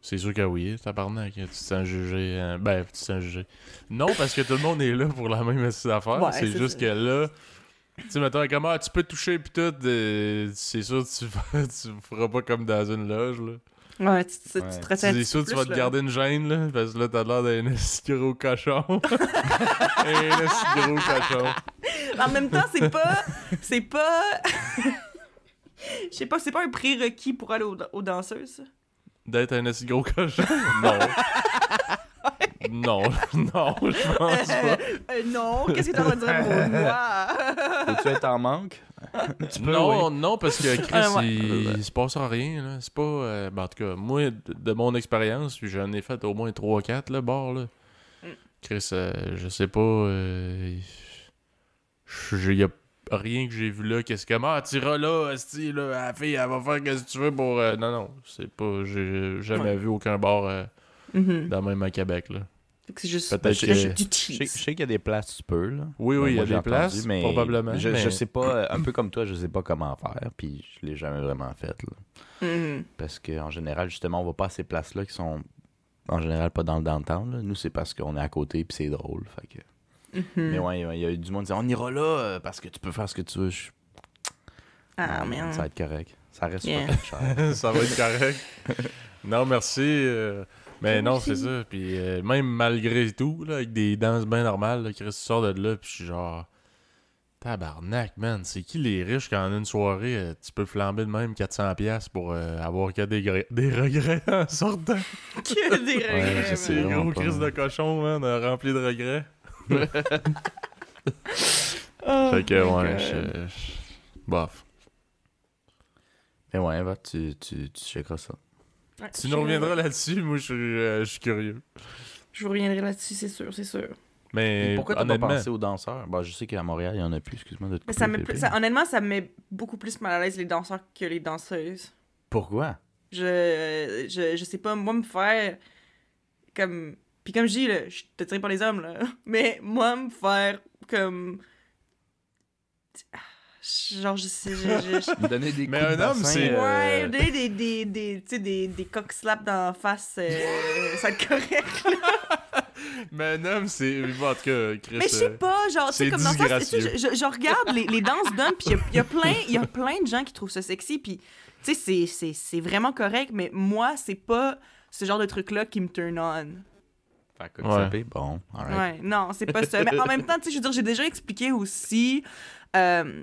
S1: C'est sûr que oui, tabarnak, tu te sens jugé. euh, ben, tu te sens jugé. Non, parce que tout le monde est là pour la même affaire.
S2: Ouais,
S1: c'est juste
S2: ça.
S1: que là, tu sais, mettons, comment ah, tu peux toucher pis tout, euh, c'est sûr que tu, tu feras pas comme dans une loge, là.
S2: Ouais, tu, tu, tu
S3: Ouais.
S2: te retiens
S1: C'est sûr que tu vas te
S2: là.
S1: garder une gêne, là, parce que là, t'as l'air d'un gros cochon. Un gros cochon.
S2: En même temps, c'est pas. C'est pas. Je sais pas, c'est pas un prérequis pour aller aux, aux danseuses.
S1: D'être un gros cochon? Non. non, non, je pense pas.
S2: Euh, non, qu'est-ce que t'as à dire pour moi?
S3: Peux-tu être en manque?
S1: Non, non, parce que Chris,
S2: Ah, ouais.
S1: il, il se passe rien, là. C'est pas... euh, ben, en tout cas, moi, de, de mon expérience, j'en ai fait au moins 3-4, là, bord, là.
S2: Mm.
S1: Chris, euh, je sais pas... euh, Il y a rien que j'ai vu là, qu'est-ce que... Ah, t'iras là, esti, là, la fille, elle va faire ce que tu veux pour... euh, Non, non, c'est pas... J'ai jamais
S2: Ouais.
S1: vu aucun bar euh,
S2: Mhm.
S1: dans même à Québec, là.
S2: C'est juste,
S1: Peut-être
S2: c'est
S1: que-
S2: juste du
S3: Je sais, je sais qu'il y a des places tu peux, là.
S1: Oui, oui,
S3: Ben,
S1: il y a des
S3: entendu,
S1: places,
S3: mais
S1: probablement.
S3: Je,
S1: mais-
S3: je sais pas, un peu comme toi, je sais pas comment faire, puis je l'ai jamais vraiment fait, là.
S2: Mhm.
S3: Parce qu'en général, justement, on va pas à ces places-là qui sont en général pas dans le downtown. là. Nous, c'est parce qu'on est à côté puis c'est drôle. Fait que...
S2: Mhm.
S3: Mais ouais, il y a eu du monde qui dit on ira là euh, parce que tu peux faire ce que tu veux. Je-
S2: Ah,
S3: Ouais,
S2: merde.
S3: Ça va être correct. Ça reste
S2: Yeah.
S3: pas cher.
S1: ça va être correct. non, merci. euh, mais non, c'est ça. Puis euh, même malgré tout, là, avec des danses bien normales, là, Chris sort de là, puis je suis genre. Tabarnak, man. C'est qui les riches quand en une soirée, euh, tu peux flamber de même 400$ pour euh, avoir que des, des regrets en sortant?
S2: Que des regrets, man.
S3: vraiment
S1: gros Chris de cochon, man, euh, rempli de regrets.
S2: Oh
S1: fait que, ouais, je- Bof.
S3: Mais ouais, va, tu, tu, tu checkeras ça.
S2: Ouais,
S1: Tu
S2: je-
S1: nous reviendras là-dessus, moi, je suis euh, je suis curieux.
S2: Je vous reviendrai là-dessus, c'est sûr, c'est sûr.
S1: Mais
S3: Pourquoi t'as pas
S1: honnêtement,
S3: pensé aux danseurs? Bah, Je sais qu'à Montréal, il y en a plus, excuse-moi de te
S2: Mais ça me,
S3: Philippe.
S2: ça- honnêtement, ça me met beaucoup plus mal à l'aise les danseurs que les danseuses.
S3: Pourquoi?
S2: Je, je, je sais pas, moi, me faire comme. Puis comme je dis, là, je te tire pas les hommes, là. Mais moi, me faire comme. Ah, Genre, je sais. Je, je- je-
S3: Me Donner des
S1: Mais
S3: coups de
S1: un homme, c'est-
S3: euh,
S2: Ouais, des, des, des, des, tu sais, des, des coq slaps dans la face, euh, ça être correct. là.
S1: Mais un homme, c'est. En tout cas, Chris.
S2: Mais je sais
S1: euh,
S2: pas, genre, tu sais, comme dans
S1: disgracieux.
S2: je, je- je regarde les, les danses d'hommes, puis il y a, il y a plein, il y a plein de gens qui trouvent ça sexy, puis, tu sais, c'est- c'est- c'est vraiment correct, mais moi, c'est pas ce genre de truc-là qui me turn on.
S3: Fait que
S1: Ouais.
S3: bon, alright.
S2: Ouais, non, c'est pas ça. Mais en même temps, tu sais, je veux dire, j'ai déjà expliqué aussi. euh,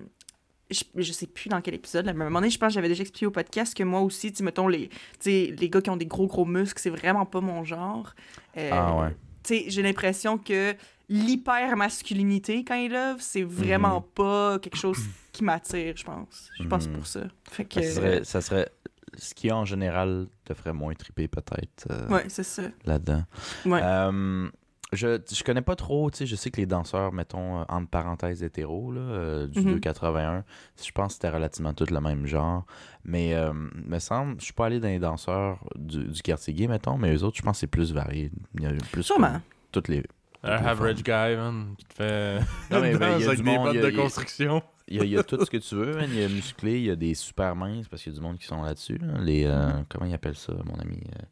S2: je, je sais plus dans quel épisode, là, mais à un moment donné, je pense que j'avais déjà expliqué au podcast que moi aussi, tu mettons, les, les gars qui ont des gros, gros muscles, c'est vraiment pas mon genre. Euh,
S3: Ah ouais.
S2: Tu sais, j'ai l'impression que l'hyper-masculinité, quand ils love, c'est vraiment pas quelque chose qui m'attire, je pense. Je pense
S3: Mhm.
S2: pour ça. Fait que.
S3: Ça serait, ça serait ce qui en général te ferait moins triper peut-être euh,
S2: Ouais, c'est ça.
S3: là-dedans.
S2: Ouais.
S3: Euh, Je, je connais pas trop, tu sais, je sais que les danseurs, mettons, euh, entre parenthèses hétéros, là, euh, du
S2: Mhm.
S3: 281, je pense que c'était relativement tout le même genre. Mais, euh, me semble, je suis pas allé dans les danseurs du, du quartier gay, mettons, mais eux autres, je pense que c'est plus varié. Il y a plus
S2: Sûrement.
S3: comme toutes les...
S1: Un
S3: les
S1: average guy, man, qui te fait.
S3: Non, mais, ben, il y a du
S1: des
S3: monde,
S1: bottes
S3: il y a-
S1: de construction.
S3: Il y, a, il y a tout ce que tu veux, man. Il y a musclé, il y a des super minces, parce qu'il y a du monde qui sont là-dessus. là. Les, euh, comment ils appellent ça, mon ami? Euh,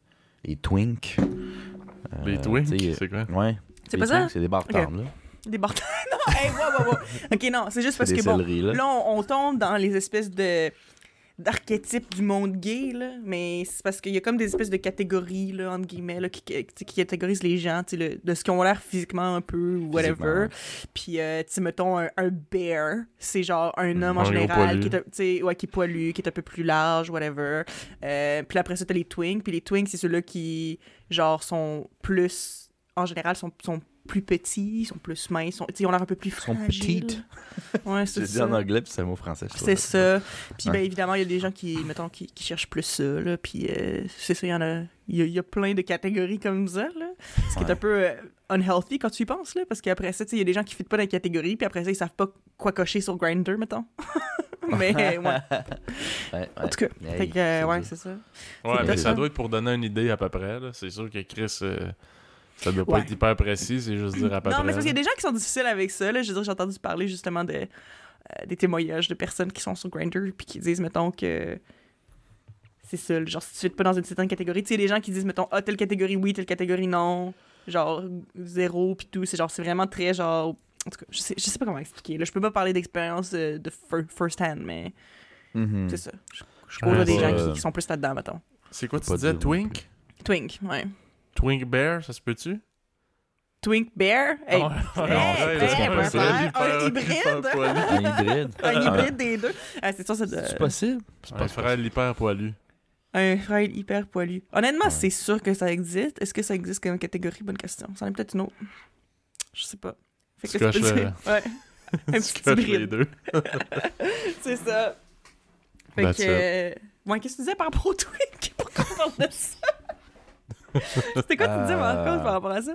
S3: Les twinks. Euh,
S1: Les twinks, c'est quoi?
S3: Ouais.
S2: C'est pas ça?
S3: C'est des bartendes, là.
S2: Des bartends. non, hey, wow, wow, wow. Ok, non, c'est juste parce que bon.
S3: là.
S2: Là, on, on tombe dans les espèces de d'archétypes du monde gay, là, mais c'est parce qu'il y a comme des espèces de catégories, là, entre guillemets, là, qui, qui, catégorisent les gens, le- de ce qu'ils ont l'air physiquement un peu, ou whatever. Puis, euh, tu mettons, un, un bear, c'est genre un homme en général qui est, ouais, qui est poilu, qui est un peu plus large, whatever. Euh, puis après ça, t'as les twinks, puis les twinks, c'est ceux-là qui, genre, sont plus, en général, sont, sont plus petits, sont plus minces, sont, tu sais, ils ont l'air un peu plus
S3: Sont
S2: fragiles.
S3: petites.
S2: Ouais, c'est ça.
S3: en anglais, puis c'est un mot français.
S2: C'est ça. Puis
S3: Ouais.
S2: ben évidemment, il y a des gens qui, mettons, qui, qui cherchent plus ça, là. Puis euh, c'est ça, il y en a... Il y, a, il y a plein de catégories comme ça, là. Ce qui est
S3: Ouais.
S2: un peu euh, unhealthy quand tu y penses, là. Parce qu'après ça, tu sais, il y a des gens qui ne pas dans les catégories, puis après ça, ils savent pas quoi cocher sur Grindr, mettons. Mais, ouais.
S3: Ouais, ouais.
S2: En tout cas,
S3: Hey,
S2: fait que, euh,
S3: c'est
S2: ouais, c'est ça.
S1: Ouais, mais
S2: ça.
S1: ça doit être pour donner une idée à peu près. C'est sûr que Chris, euh, ça doit pas
S2: Ouais.
S1: être hyper précis, c'est juste dire à peu
S2: Non,
S1: près.
S2: mais c'est parce qu'il y a des gens qui sont difficiles avec ça, là. Je veux dire, j'ai entendu parler justement de, euh, des témoignages de personnes qui sont sur Grindr, puis qui disent, mettons, que c'est ça, genre, si tu fais pas dans une certaine catégorie, tu sais, les gens qui disent, mettons, ah, telle catégorie oui, telle catégorie non, genre, zéro, puis tout, c'est genre, c'est vraiment très, genre, en tout cas, je sais, je sais pas comment expliquer, là, je peux pas parler d'expérience euh, de fir- first hand, mais
S3: Mhm.
S2: c'est ça. Je, je côtoie des gens
S3: euh,
S2: qui, qui sont plus là-dedans, mettons.
S1: C'est quoi tu disais, Twink?
S2: Twink, ouais.
S1: Twink Bear, ça se peut-tu?
S2: Twink Bear, hey,
S1: Ah ouais,
S2: hey,
S1: ouais,
S2: hey, ouais,
S1: Hyper-
S2: un hybride.
S3: Un hybride.
S2: un hybride des deux. Ah, c'est sûr, ça doit-
S3: C'est possible? C'est
S1: Un
S3: pas
S1: frère hyper poilu.
S2: Un frère hyper poilu. Honnêtement,
S3: Ouais.
S2: c'est sûr que ça existe. Est-ce que ça existe comme catégorie? Bonne question. Ça en est peut-être une autre. Je sais pas. Fait que c'est-
S1: le-
S2: Ouais. Un
S1: Tu
S2: petit
S1: coches les
S2: hybride.
S1: deux.
S2: C'est ça. Fait
S1: That's
S2: que... euh, Ouais, qu'est-ce que tu disais par rapport au Twink? Pourquoi on parle de ça? C'était quoi tu disais, Marco,
S3: Euh,
S2: par rapport à ça?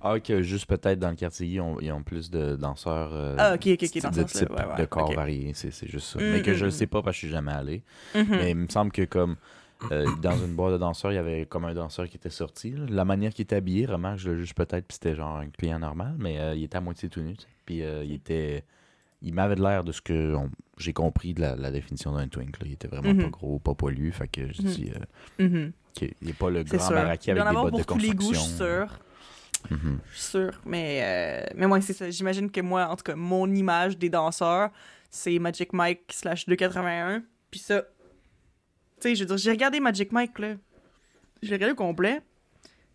S3: Ah, que juste peut-être dans le quartier, ils ont, ils ont plus de danseurs. euh,
S2: Ah, ok, ok, ok, dans
S3: de
S2: ce
S3: type
S2: sens-là. Ouais, ouais,
S3: de corps variés, c'est c'est juste ça.
S2: Mm,
S3: mais que je
S2: mm,
S3: le sais pas parce que je suis jamais allé.
S2: Mhm.
S3: Mais il me semble que comme euh, dans une boîte de danseurs, il y avait comme un danseur qui était sorti. là. La manière qu'il était habillé, remarque, je le juge peut-être, puis c'était genre un client normal, mais euh, il était à moitié tout nu. Puis il était. Il m'avait de l'air de ce que j'ai compris de la, la définition d'un twink. là. Il était vraiment
S2: Mhm.
S3: pas gros, pas poilu. Fait que je dis euh,
S2: Mhm.
S3: Qu'il n'est pas le grand
S2: doit
S3: avec des bottes de
S2: pour tous les goûts, je
S3: construction.
S2: suis sûre.
S3: Mhm.
S2: Je suis sûre. Mais, euh, mais moi, c'est ça. J'imagine que moi, en tout cas, mon image des danseurs, c'est Magic Mike slash 281. Puis ça, tu sais, je veux dire, j'ai regardé Magic Mike, là. J'ai regardé au complet.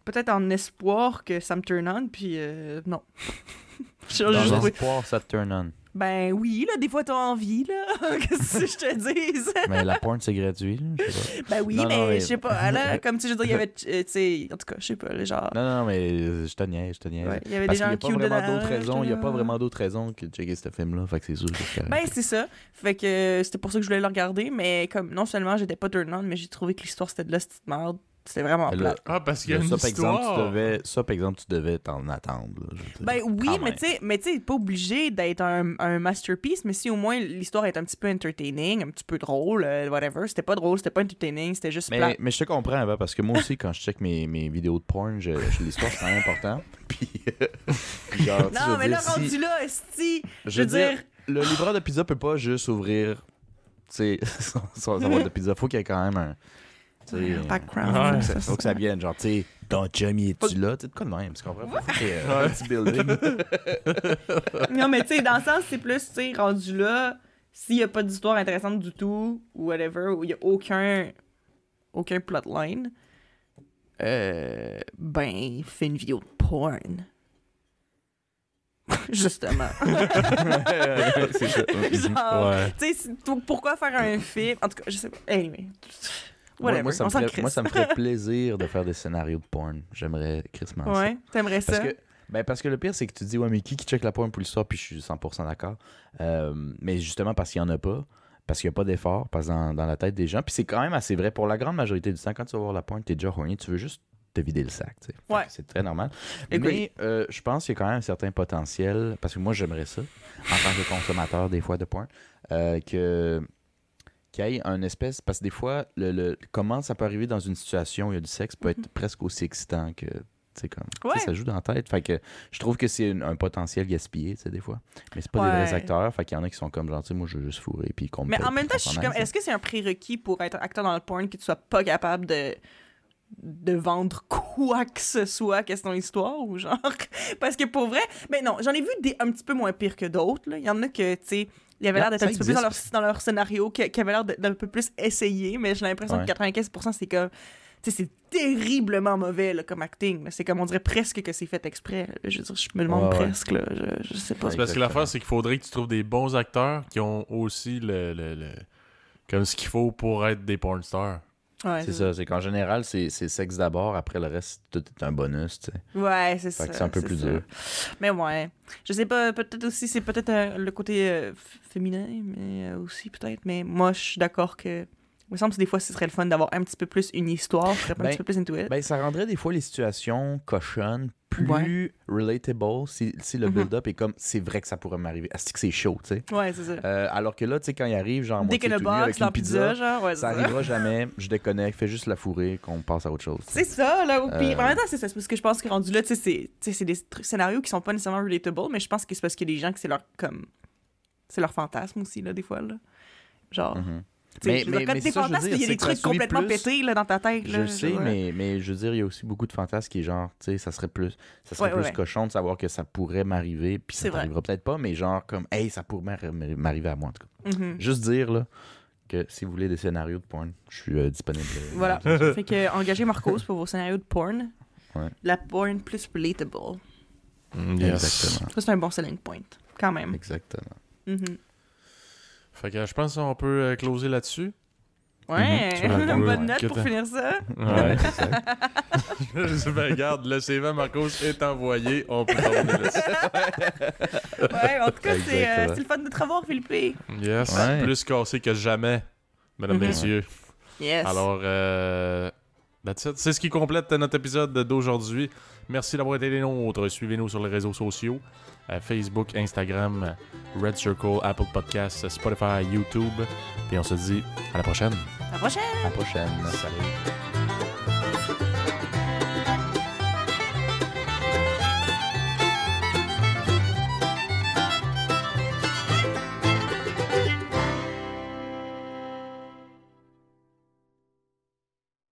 S2: Peut-être en espoir que ça me turn on, puis euh, non.
S3: Dans l'espoir, ça te turn on.
S2: Ben oui, là, des fois, t'as envie, là. Qu'est-ce que je te dise?
S3: Mais la porn, c'est gratuit. là,
S2: Ben oui,
S3: Non,
S2: mais je sais pas. Là, comme tu sais, je veux dire, il y avait, tu sais, en tout cas, je sais pas, les genre.
S3: pas. Non, non, mais euh, je te niaise, je te.
S2: Ouais, il y avait
S3: Parce
S2: des
S3: n'y
S2: gens
S3: a pas
S2: cute
S3: vraiment d'autres raisons. Il n'y a pas vraiment d'autres raisons que de checker ce film-là. Fait que c'est sûr que.
S2: Ben, c'est ça. Fait que euh, c'était pour ça que je voulais le regarder, mais comme non seulement j'étais pas turn on, mais j'ai trouvé que l'histoire c'était de la petite merde. C'était vraiment
S3: Là,
S2: plat.
S1: Ah, parce qu'il y a une
S3: ça, par exemple, tu
S1: histoire.
S3: devais, ça, par exemple, tu devais t'en attendre. là.
S2: Ben oui,
S3: Quand
S2: mais tu sais, mais tu sais, pas obligé d'être un, un masterpiece, mais si au moins l'histoire est un petit peu entertaining, un petit peu drôle, euh, whatever. C'était pas drôle, c'était pas entertaining, c'était juste plat.
S3: Mais, mais je te comprends, Ava, parce que moi aussi, quand je check mes, mes vidéos de porn, je, je- l'histoire, c'est quand même important. Puis, euh, genre, tu sais, je
S2: Non,
S3: veux
S2: mais
S3: dire,
S2: là,
S3: si-
S2: rendu là, esti,
S3: je
S2: je
S3: veux
S2: dire,
S3: le livreur de pizza peut pas juste ouvrir tu sais, son, son, de pizza. Faut qu'il y ait quand même un. Tu sais,
S2: un background.
S1: Ouais.
S3: faut, que ça, faut que ça vienne, genre, tu sais, ton chum, il est-tu là? Tu sais, de quoi de même? Tu comprends? Euh, un petit building.
S2: non, mais tu sais, dans le sens, c'est plus, tu sais, rendu là, s'il y a pas d'histoire intéressante du tout, ou whatever, ou il y a aucun, aucun plotline, euh, ben, fais une vidéo de porn. Justement.
S3: c'est ça.
S2: Genre,
S1: Ouais.
S2: tu sais, pourquoi faire un film? En tout cas, je sais pas. Anyway.
S3: Moi,
S2: Whatever,
S3: moi, ça me ferait,
S2: crisse.
S3: moi, ça me ferait plaisir de faire des scénarios de porn. J'aimerais ça.
S2: Ouais, t'aimerais ça?
S3: Parce que, ben parce que le pire, c'est que tu dis, ouais, mais qui qui check la porn pour l'histoire, puis je suis 100% d'accord. Euh, mais justement, parce qu'il n'y en a pas, parce qu'il n'y a pas d'effort, parce dans, dans la tête des gens. Puis c'est quand même assez vrai. Pour la grande majorité du temps, quand tu vas voir la porn, t'es déjà horny, tu veux juste te vider le sac. tu sais. Fait
S2: Ouais.
S3: que C'est très normal. Mais euh, je pense qu'il y a quand même un certain potentiel, parce que moi j'aimerais ça, en tant que consommateur des fois de porn, euh, que qu'il y ait un espèce. Parce que des fois, le, le- comment ça peut arriver dans une situation où il y a du sexe peut être presque aussi excitant que. comme,
S2: Mhm. Ouais.
S3: ça joue dans la tête. Fait que je trouve que c'est un potentiel gaspillé, des fois. Mais c'est pas des vrais acteurs. Fait qu'il y en a qui sont comme genre, moi, je veux juste fourrer. Puis qu'on
S2: Mais en même temps, je suis comme, est-ce que c'est un prérequis pour être acteur dans le porn que tu sois pas capable de de vendre quoi que ce soit question histoire ou genre? Parce que pour vrai mais non j'en ai vu des un petit peu moins pires que d'autres il y en a que tu sais il y avait
S3: Yeah,
S2: l'air d'être un petit peu plus dans leur, dans leur scénario qui, qui avait l'air d'un peu plus essayé mais j'ai l'impression
S3: Ouais.
S2: que 95% c'est comme tu sais c'est terriblement mauvais là, comme acting c'est comme on dirait presque que c'est fait exprès je veux dire je me demande
S3: Ouais, ouais.
S2: presque là je, je sais pas
S3: Ouais.
S1: Parce que l'affaire, c'est qu'il faudrait que tu trouves des bons acteurs qui ont aussi le, le- le- comme ce qu'il faut pour être des porn stars.
S2: Ouais,
S3: C'est ça, c'est qu'en général, c'est sexe d'abord, après le reste, tout est un bonus, tu sais.
S2: Ouais, c'est ça.
S3: c'est un peu plus
S2: ça.
S3: dur.
S2: Mais ouais. Je sais pas, peut-être aussi, c'est peut-être euh, le côté euh, féminin, mais euh, aussi peut-être. Mais moi, je suis d'accord que. Il me semble que des fois, ce serait le fun d'avoir un petit peu plus une histoire. Je serais un
S3: Ben,
S2: petit peu plus into it.
S3: Ben, ça rendrait des fois les situations cochonnes plus
S2: Ouais.
S3: relatable si, si le
S2: Mhm.
S3: build-up est comme c'est vrai que ça pourrait m'arriver. Est-ce que c'est chaud, tu sais?
S2: ouais, c'est ça.
S3: Euh, alors que là, tu sais, quand il arrive, genre,
S2: Dès que
S3: moitié
S2: le box,
S3: avec une
S2: pizza, genre, ouais,
S3: ça
S2: ça.
S3: arrivera jamais, je déconnecte, fais juste la fourrer, qu'on passe à autre chose.
S2: C'est ça, là. Puis
S3: Euh,
S2: en même temps, c'est ça. C'est parce que je pense que rendu là, tu sais, c'est- des scénarios qui sont pas nécessairement relatable, mais je pense que c'est parce qu'il y a des gens que c'est leur, comme. C'est leur fantasme aussi, là, des fois, là. Genre.
S3: Mhm. Mais- mais-
S2: quand
S3: mais
S2: t'es
S3: ça, je veux
S2: fantasme,
S3: dire,
S2: il y a
S3: c'est
S2: des trucs complètement
S3: plus.
S2: pétés, là, dans ta tête, là.
S3: Je sais, mais, mais je veux dire, il y a aussi beaucoup de fantasmes qui est genre, tu sais, ça serait plus, ça serait
S2: Ouais,
S3: plus
S2: ouais.
S3: cochon de savoir que ça pourrait m'arriver, puis ça t'arrivera peut-être pas, mais genre comme, hey, ça pourrait m'arri- m'arriver à moi, en tout cas.
S2: Mhm.
S3: Juste dire, là, que si vous voulez des scénarios de porn, je suis euh, disponible.
S2: Voilà. fait que engagez Marcos pour vos scénarios de porn.
S3: Ouais.
S2: La porn plus relatable.
S1: Mm, yes.
S3: Exactement.
S2: Ça, c'est un bon selling point, quand même.
S3: Exactement.
S2: Mhm.
S1: Fait que je pense qu'on peut euh, closer là-dessus.
S2: Ouais,
S3: la
S2: une
S3: bonne note.
S2: pour finir ça.
S1: Ouais.
S3: exact.
S1: ben, regarde, le CV à Marcos est envoyé. On peut terminer là-dessus.
S2: Ouais, en tout cas, c'est euh, le fun de te revoir, Philippe.
S1: Yes.
S3: Ouais.
S1: Plus cassé que jamais, mesdames,
S2: Mhm.
S1: messieurs.
S2: Yes.
S1: Alors, euh, that's it. c'est ce qui complète notre épisode d'aujourd'hui. Merci d'avoir été des nôtres. Suivez-nous sur les réseaux sociaux euh, Facebook, Instagram, Red Circle, Apple Podcasts, Spotify, YouTube. Et on se dit à la prochaine.
S2: à la prochaine.
S3: À la prochaine. Salut.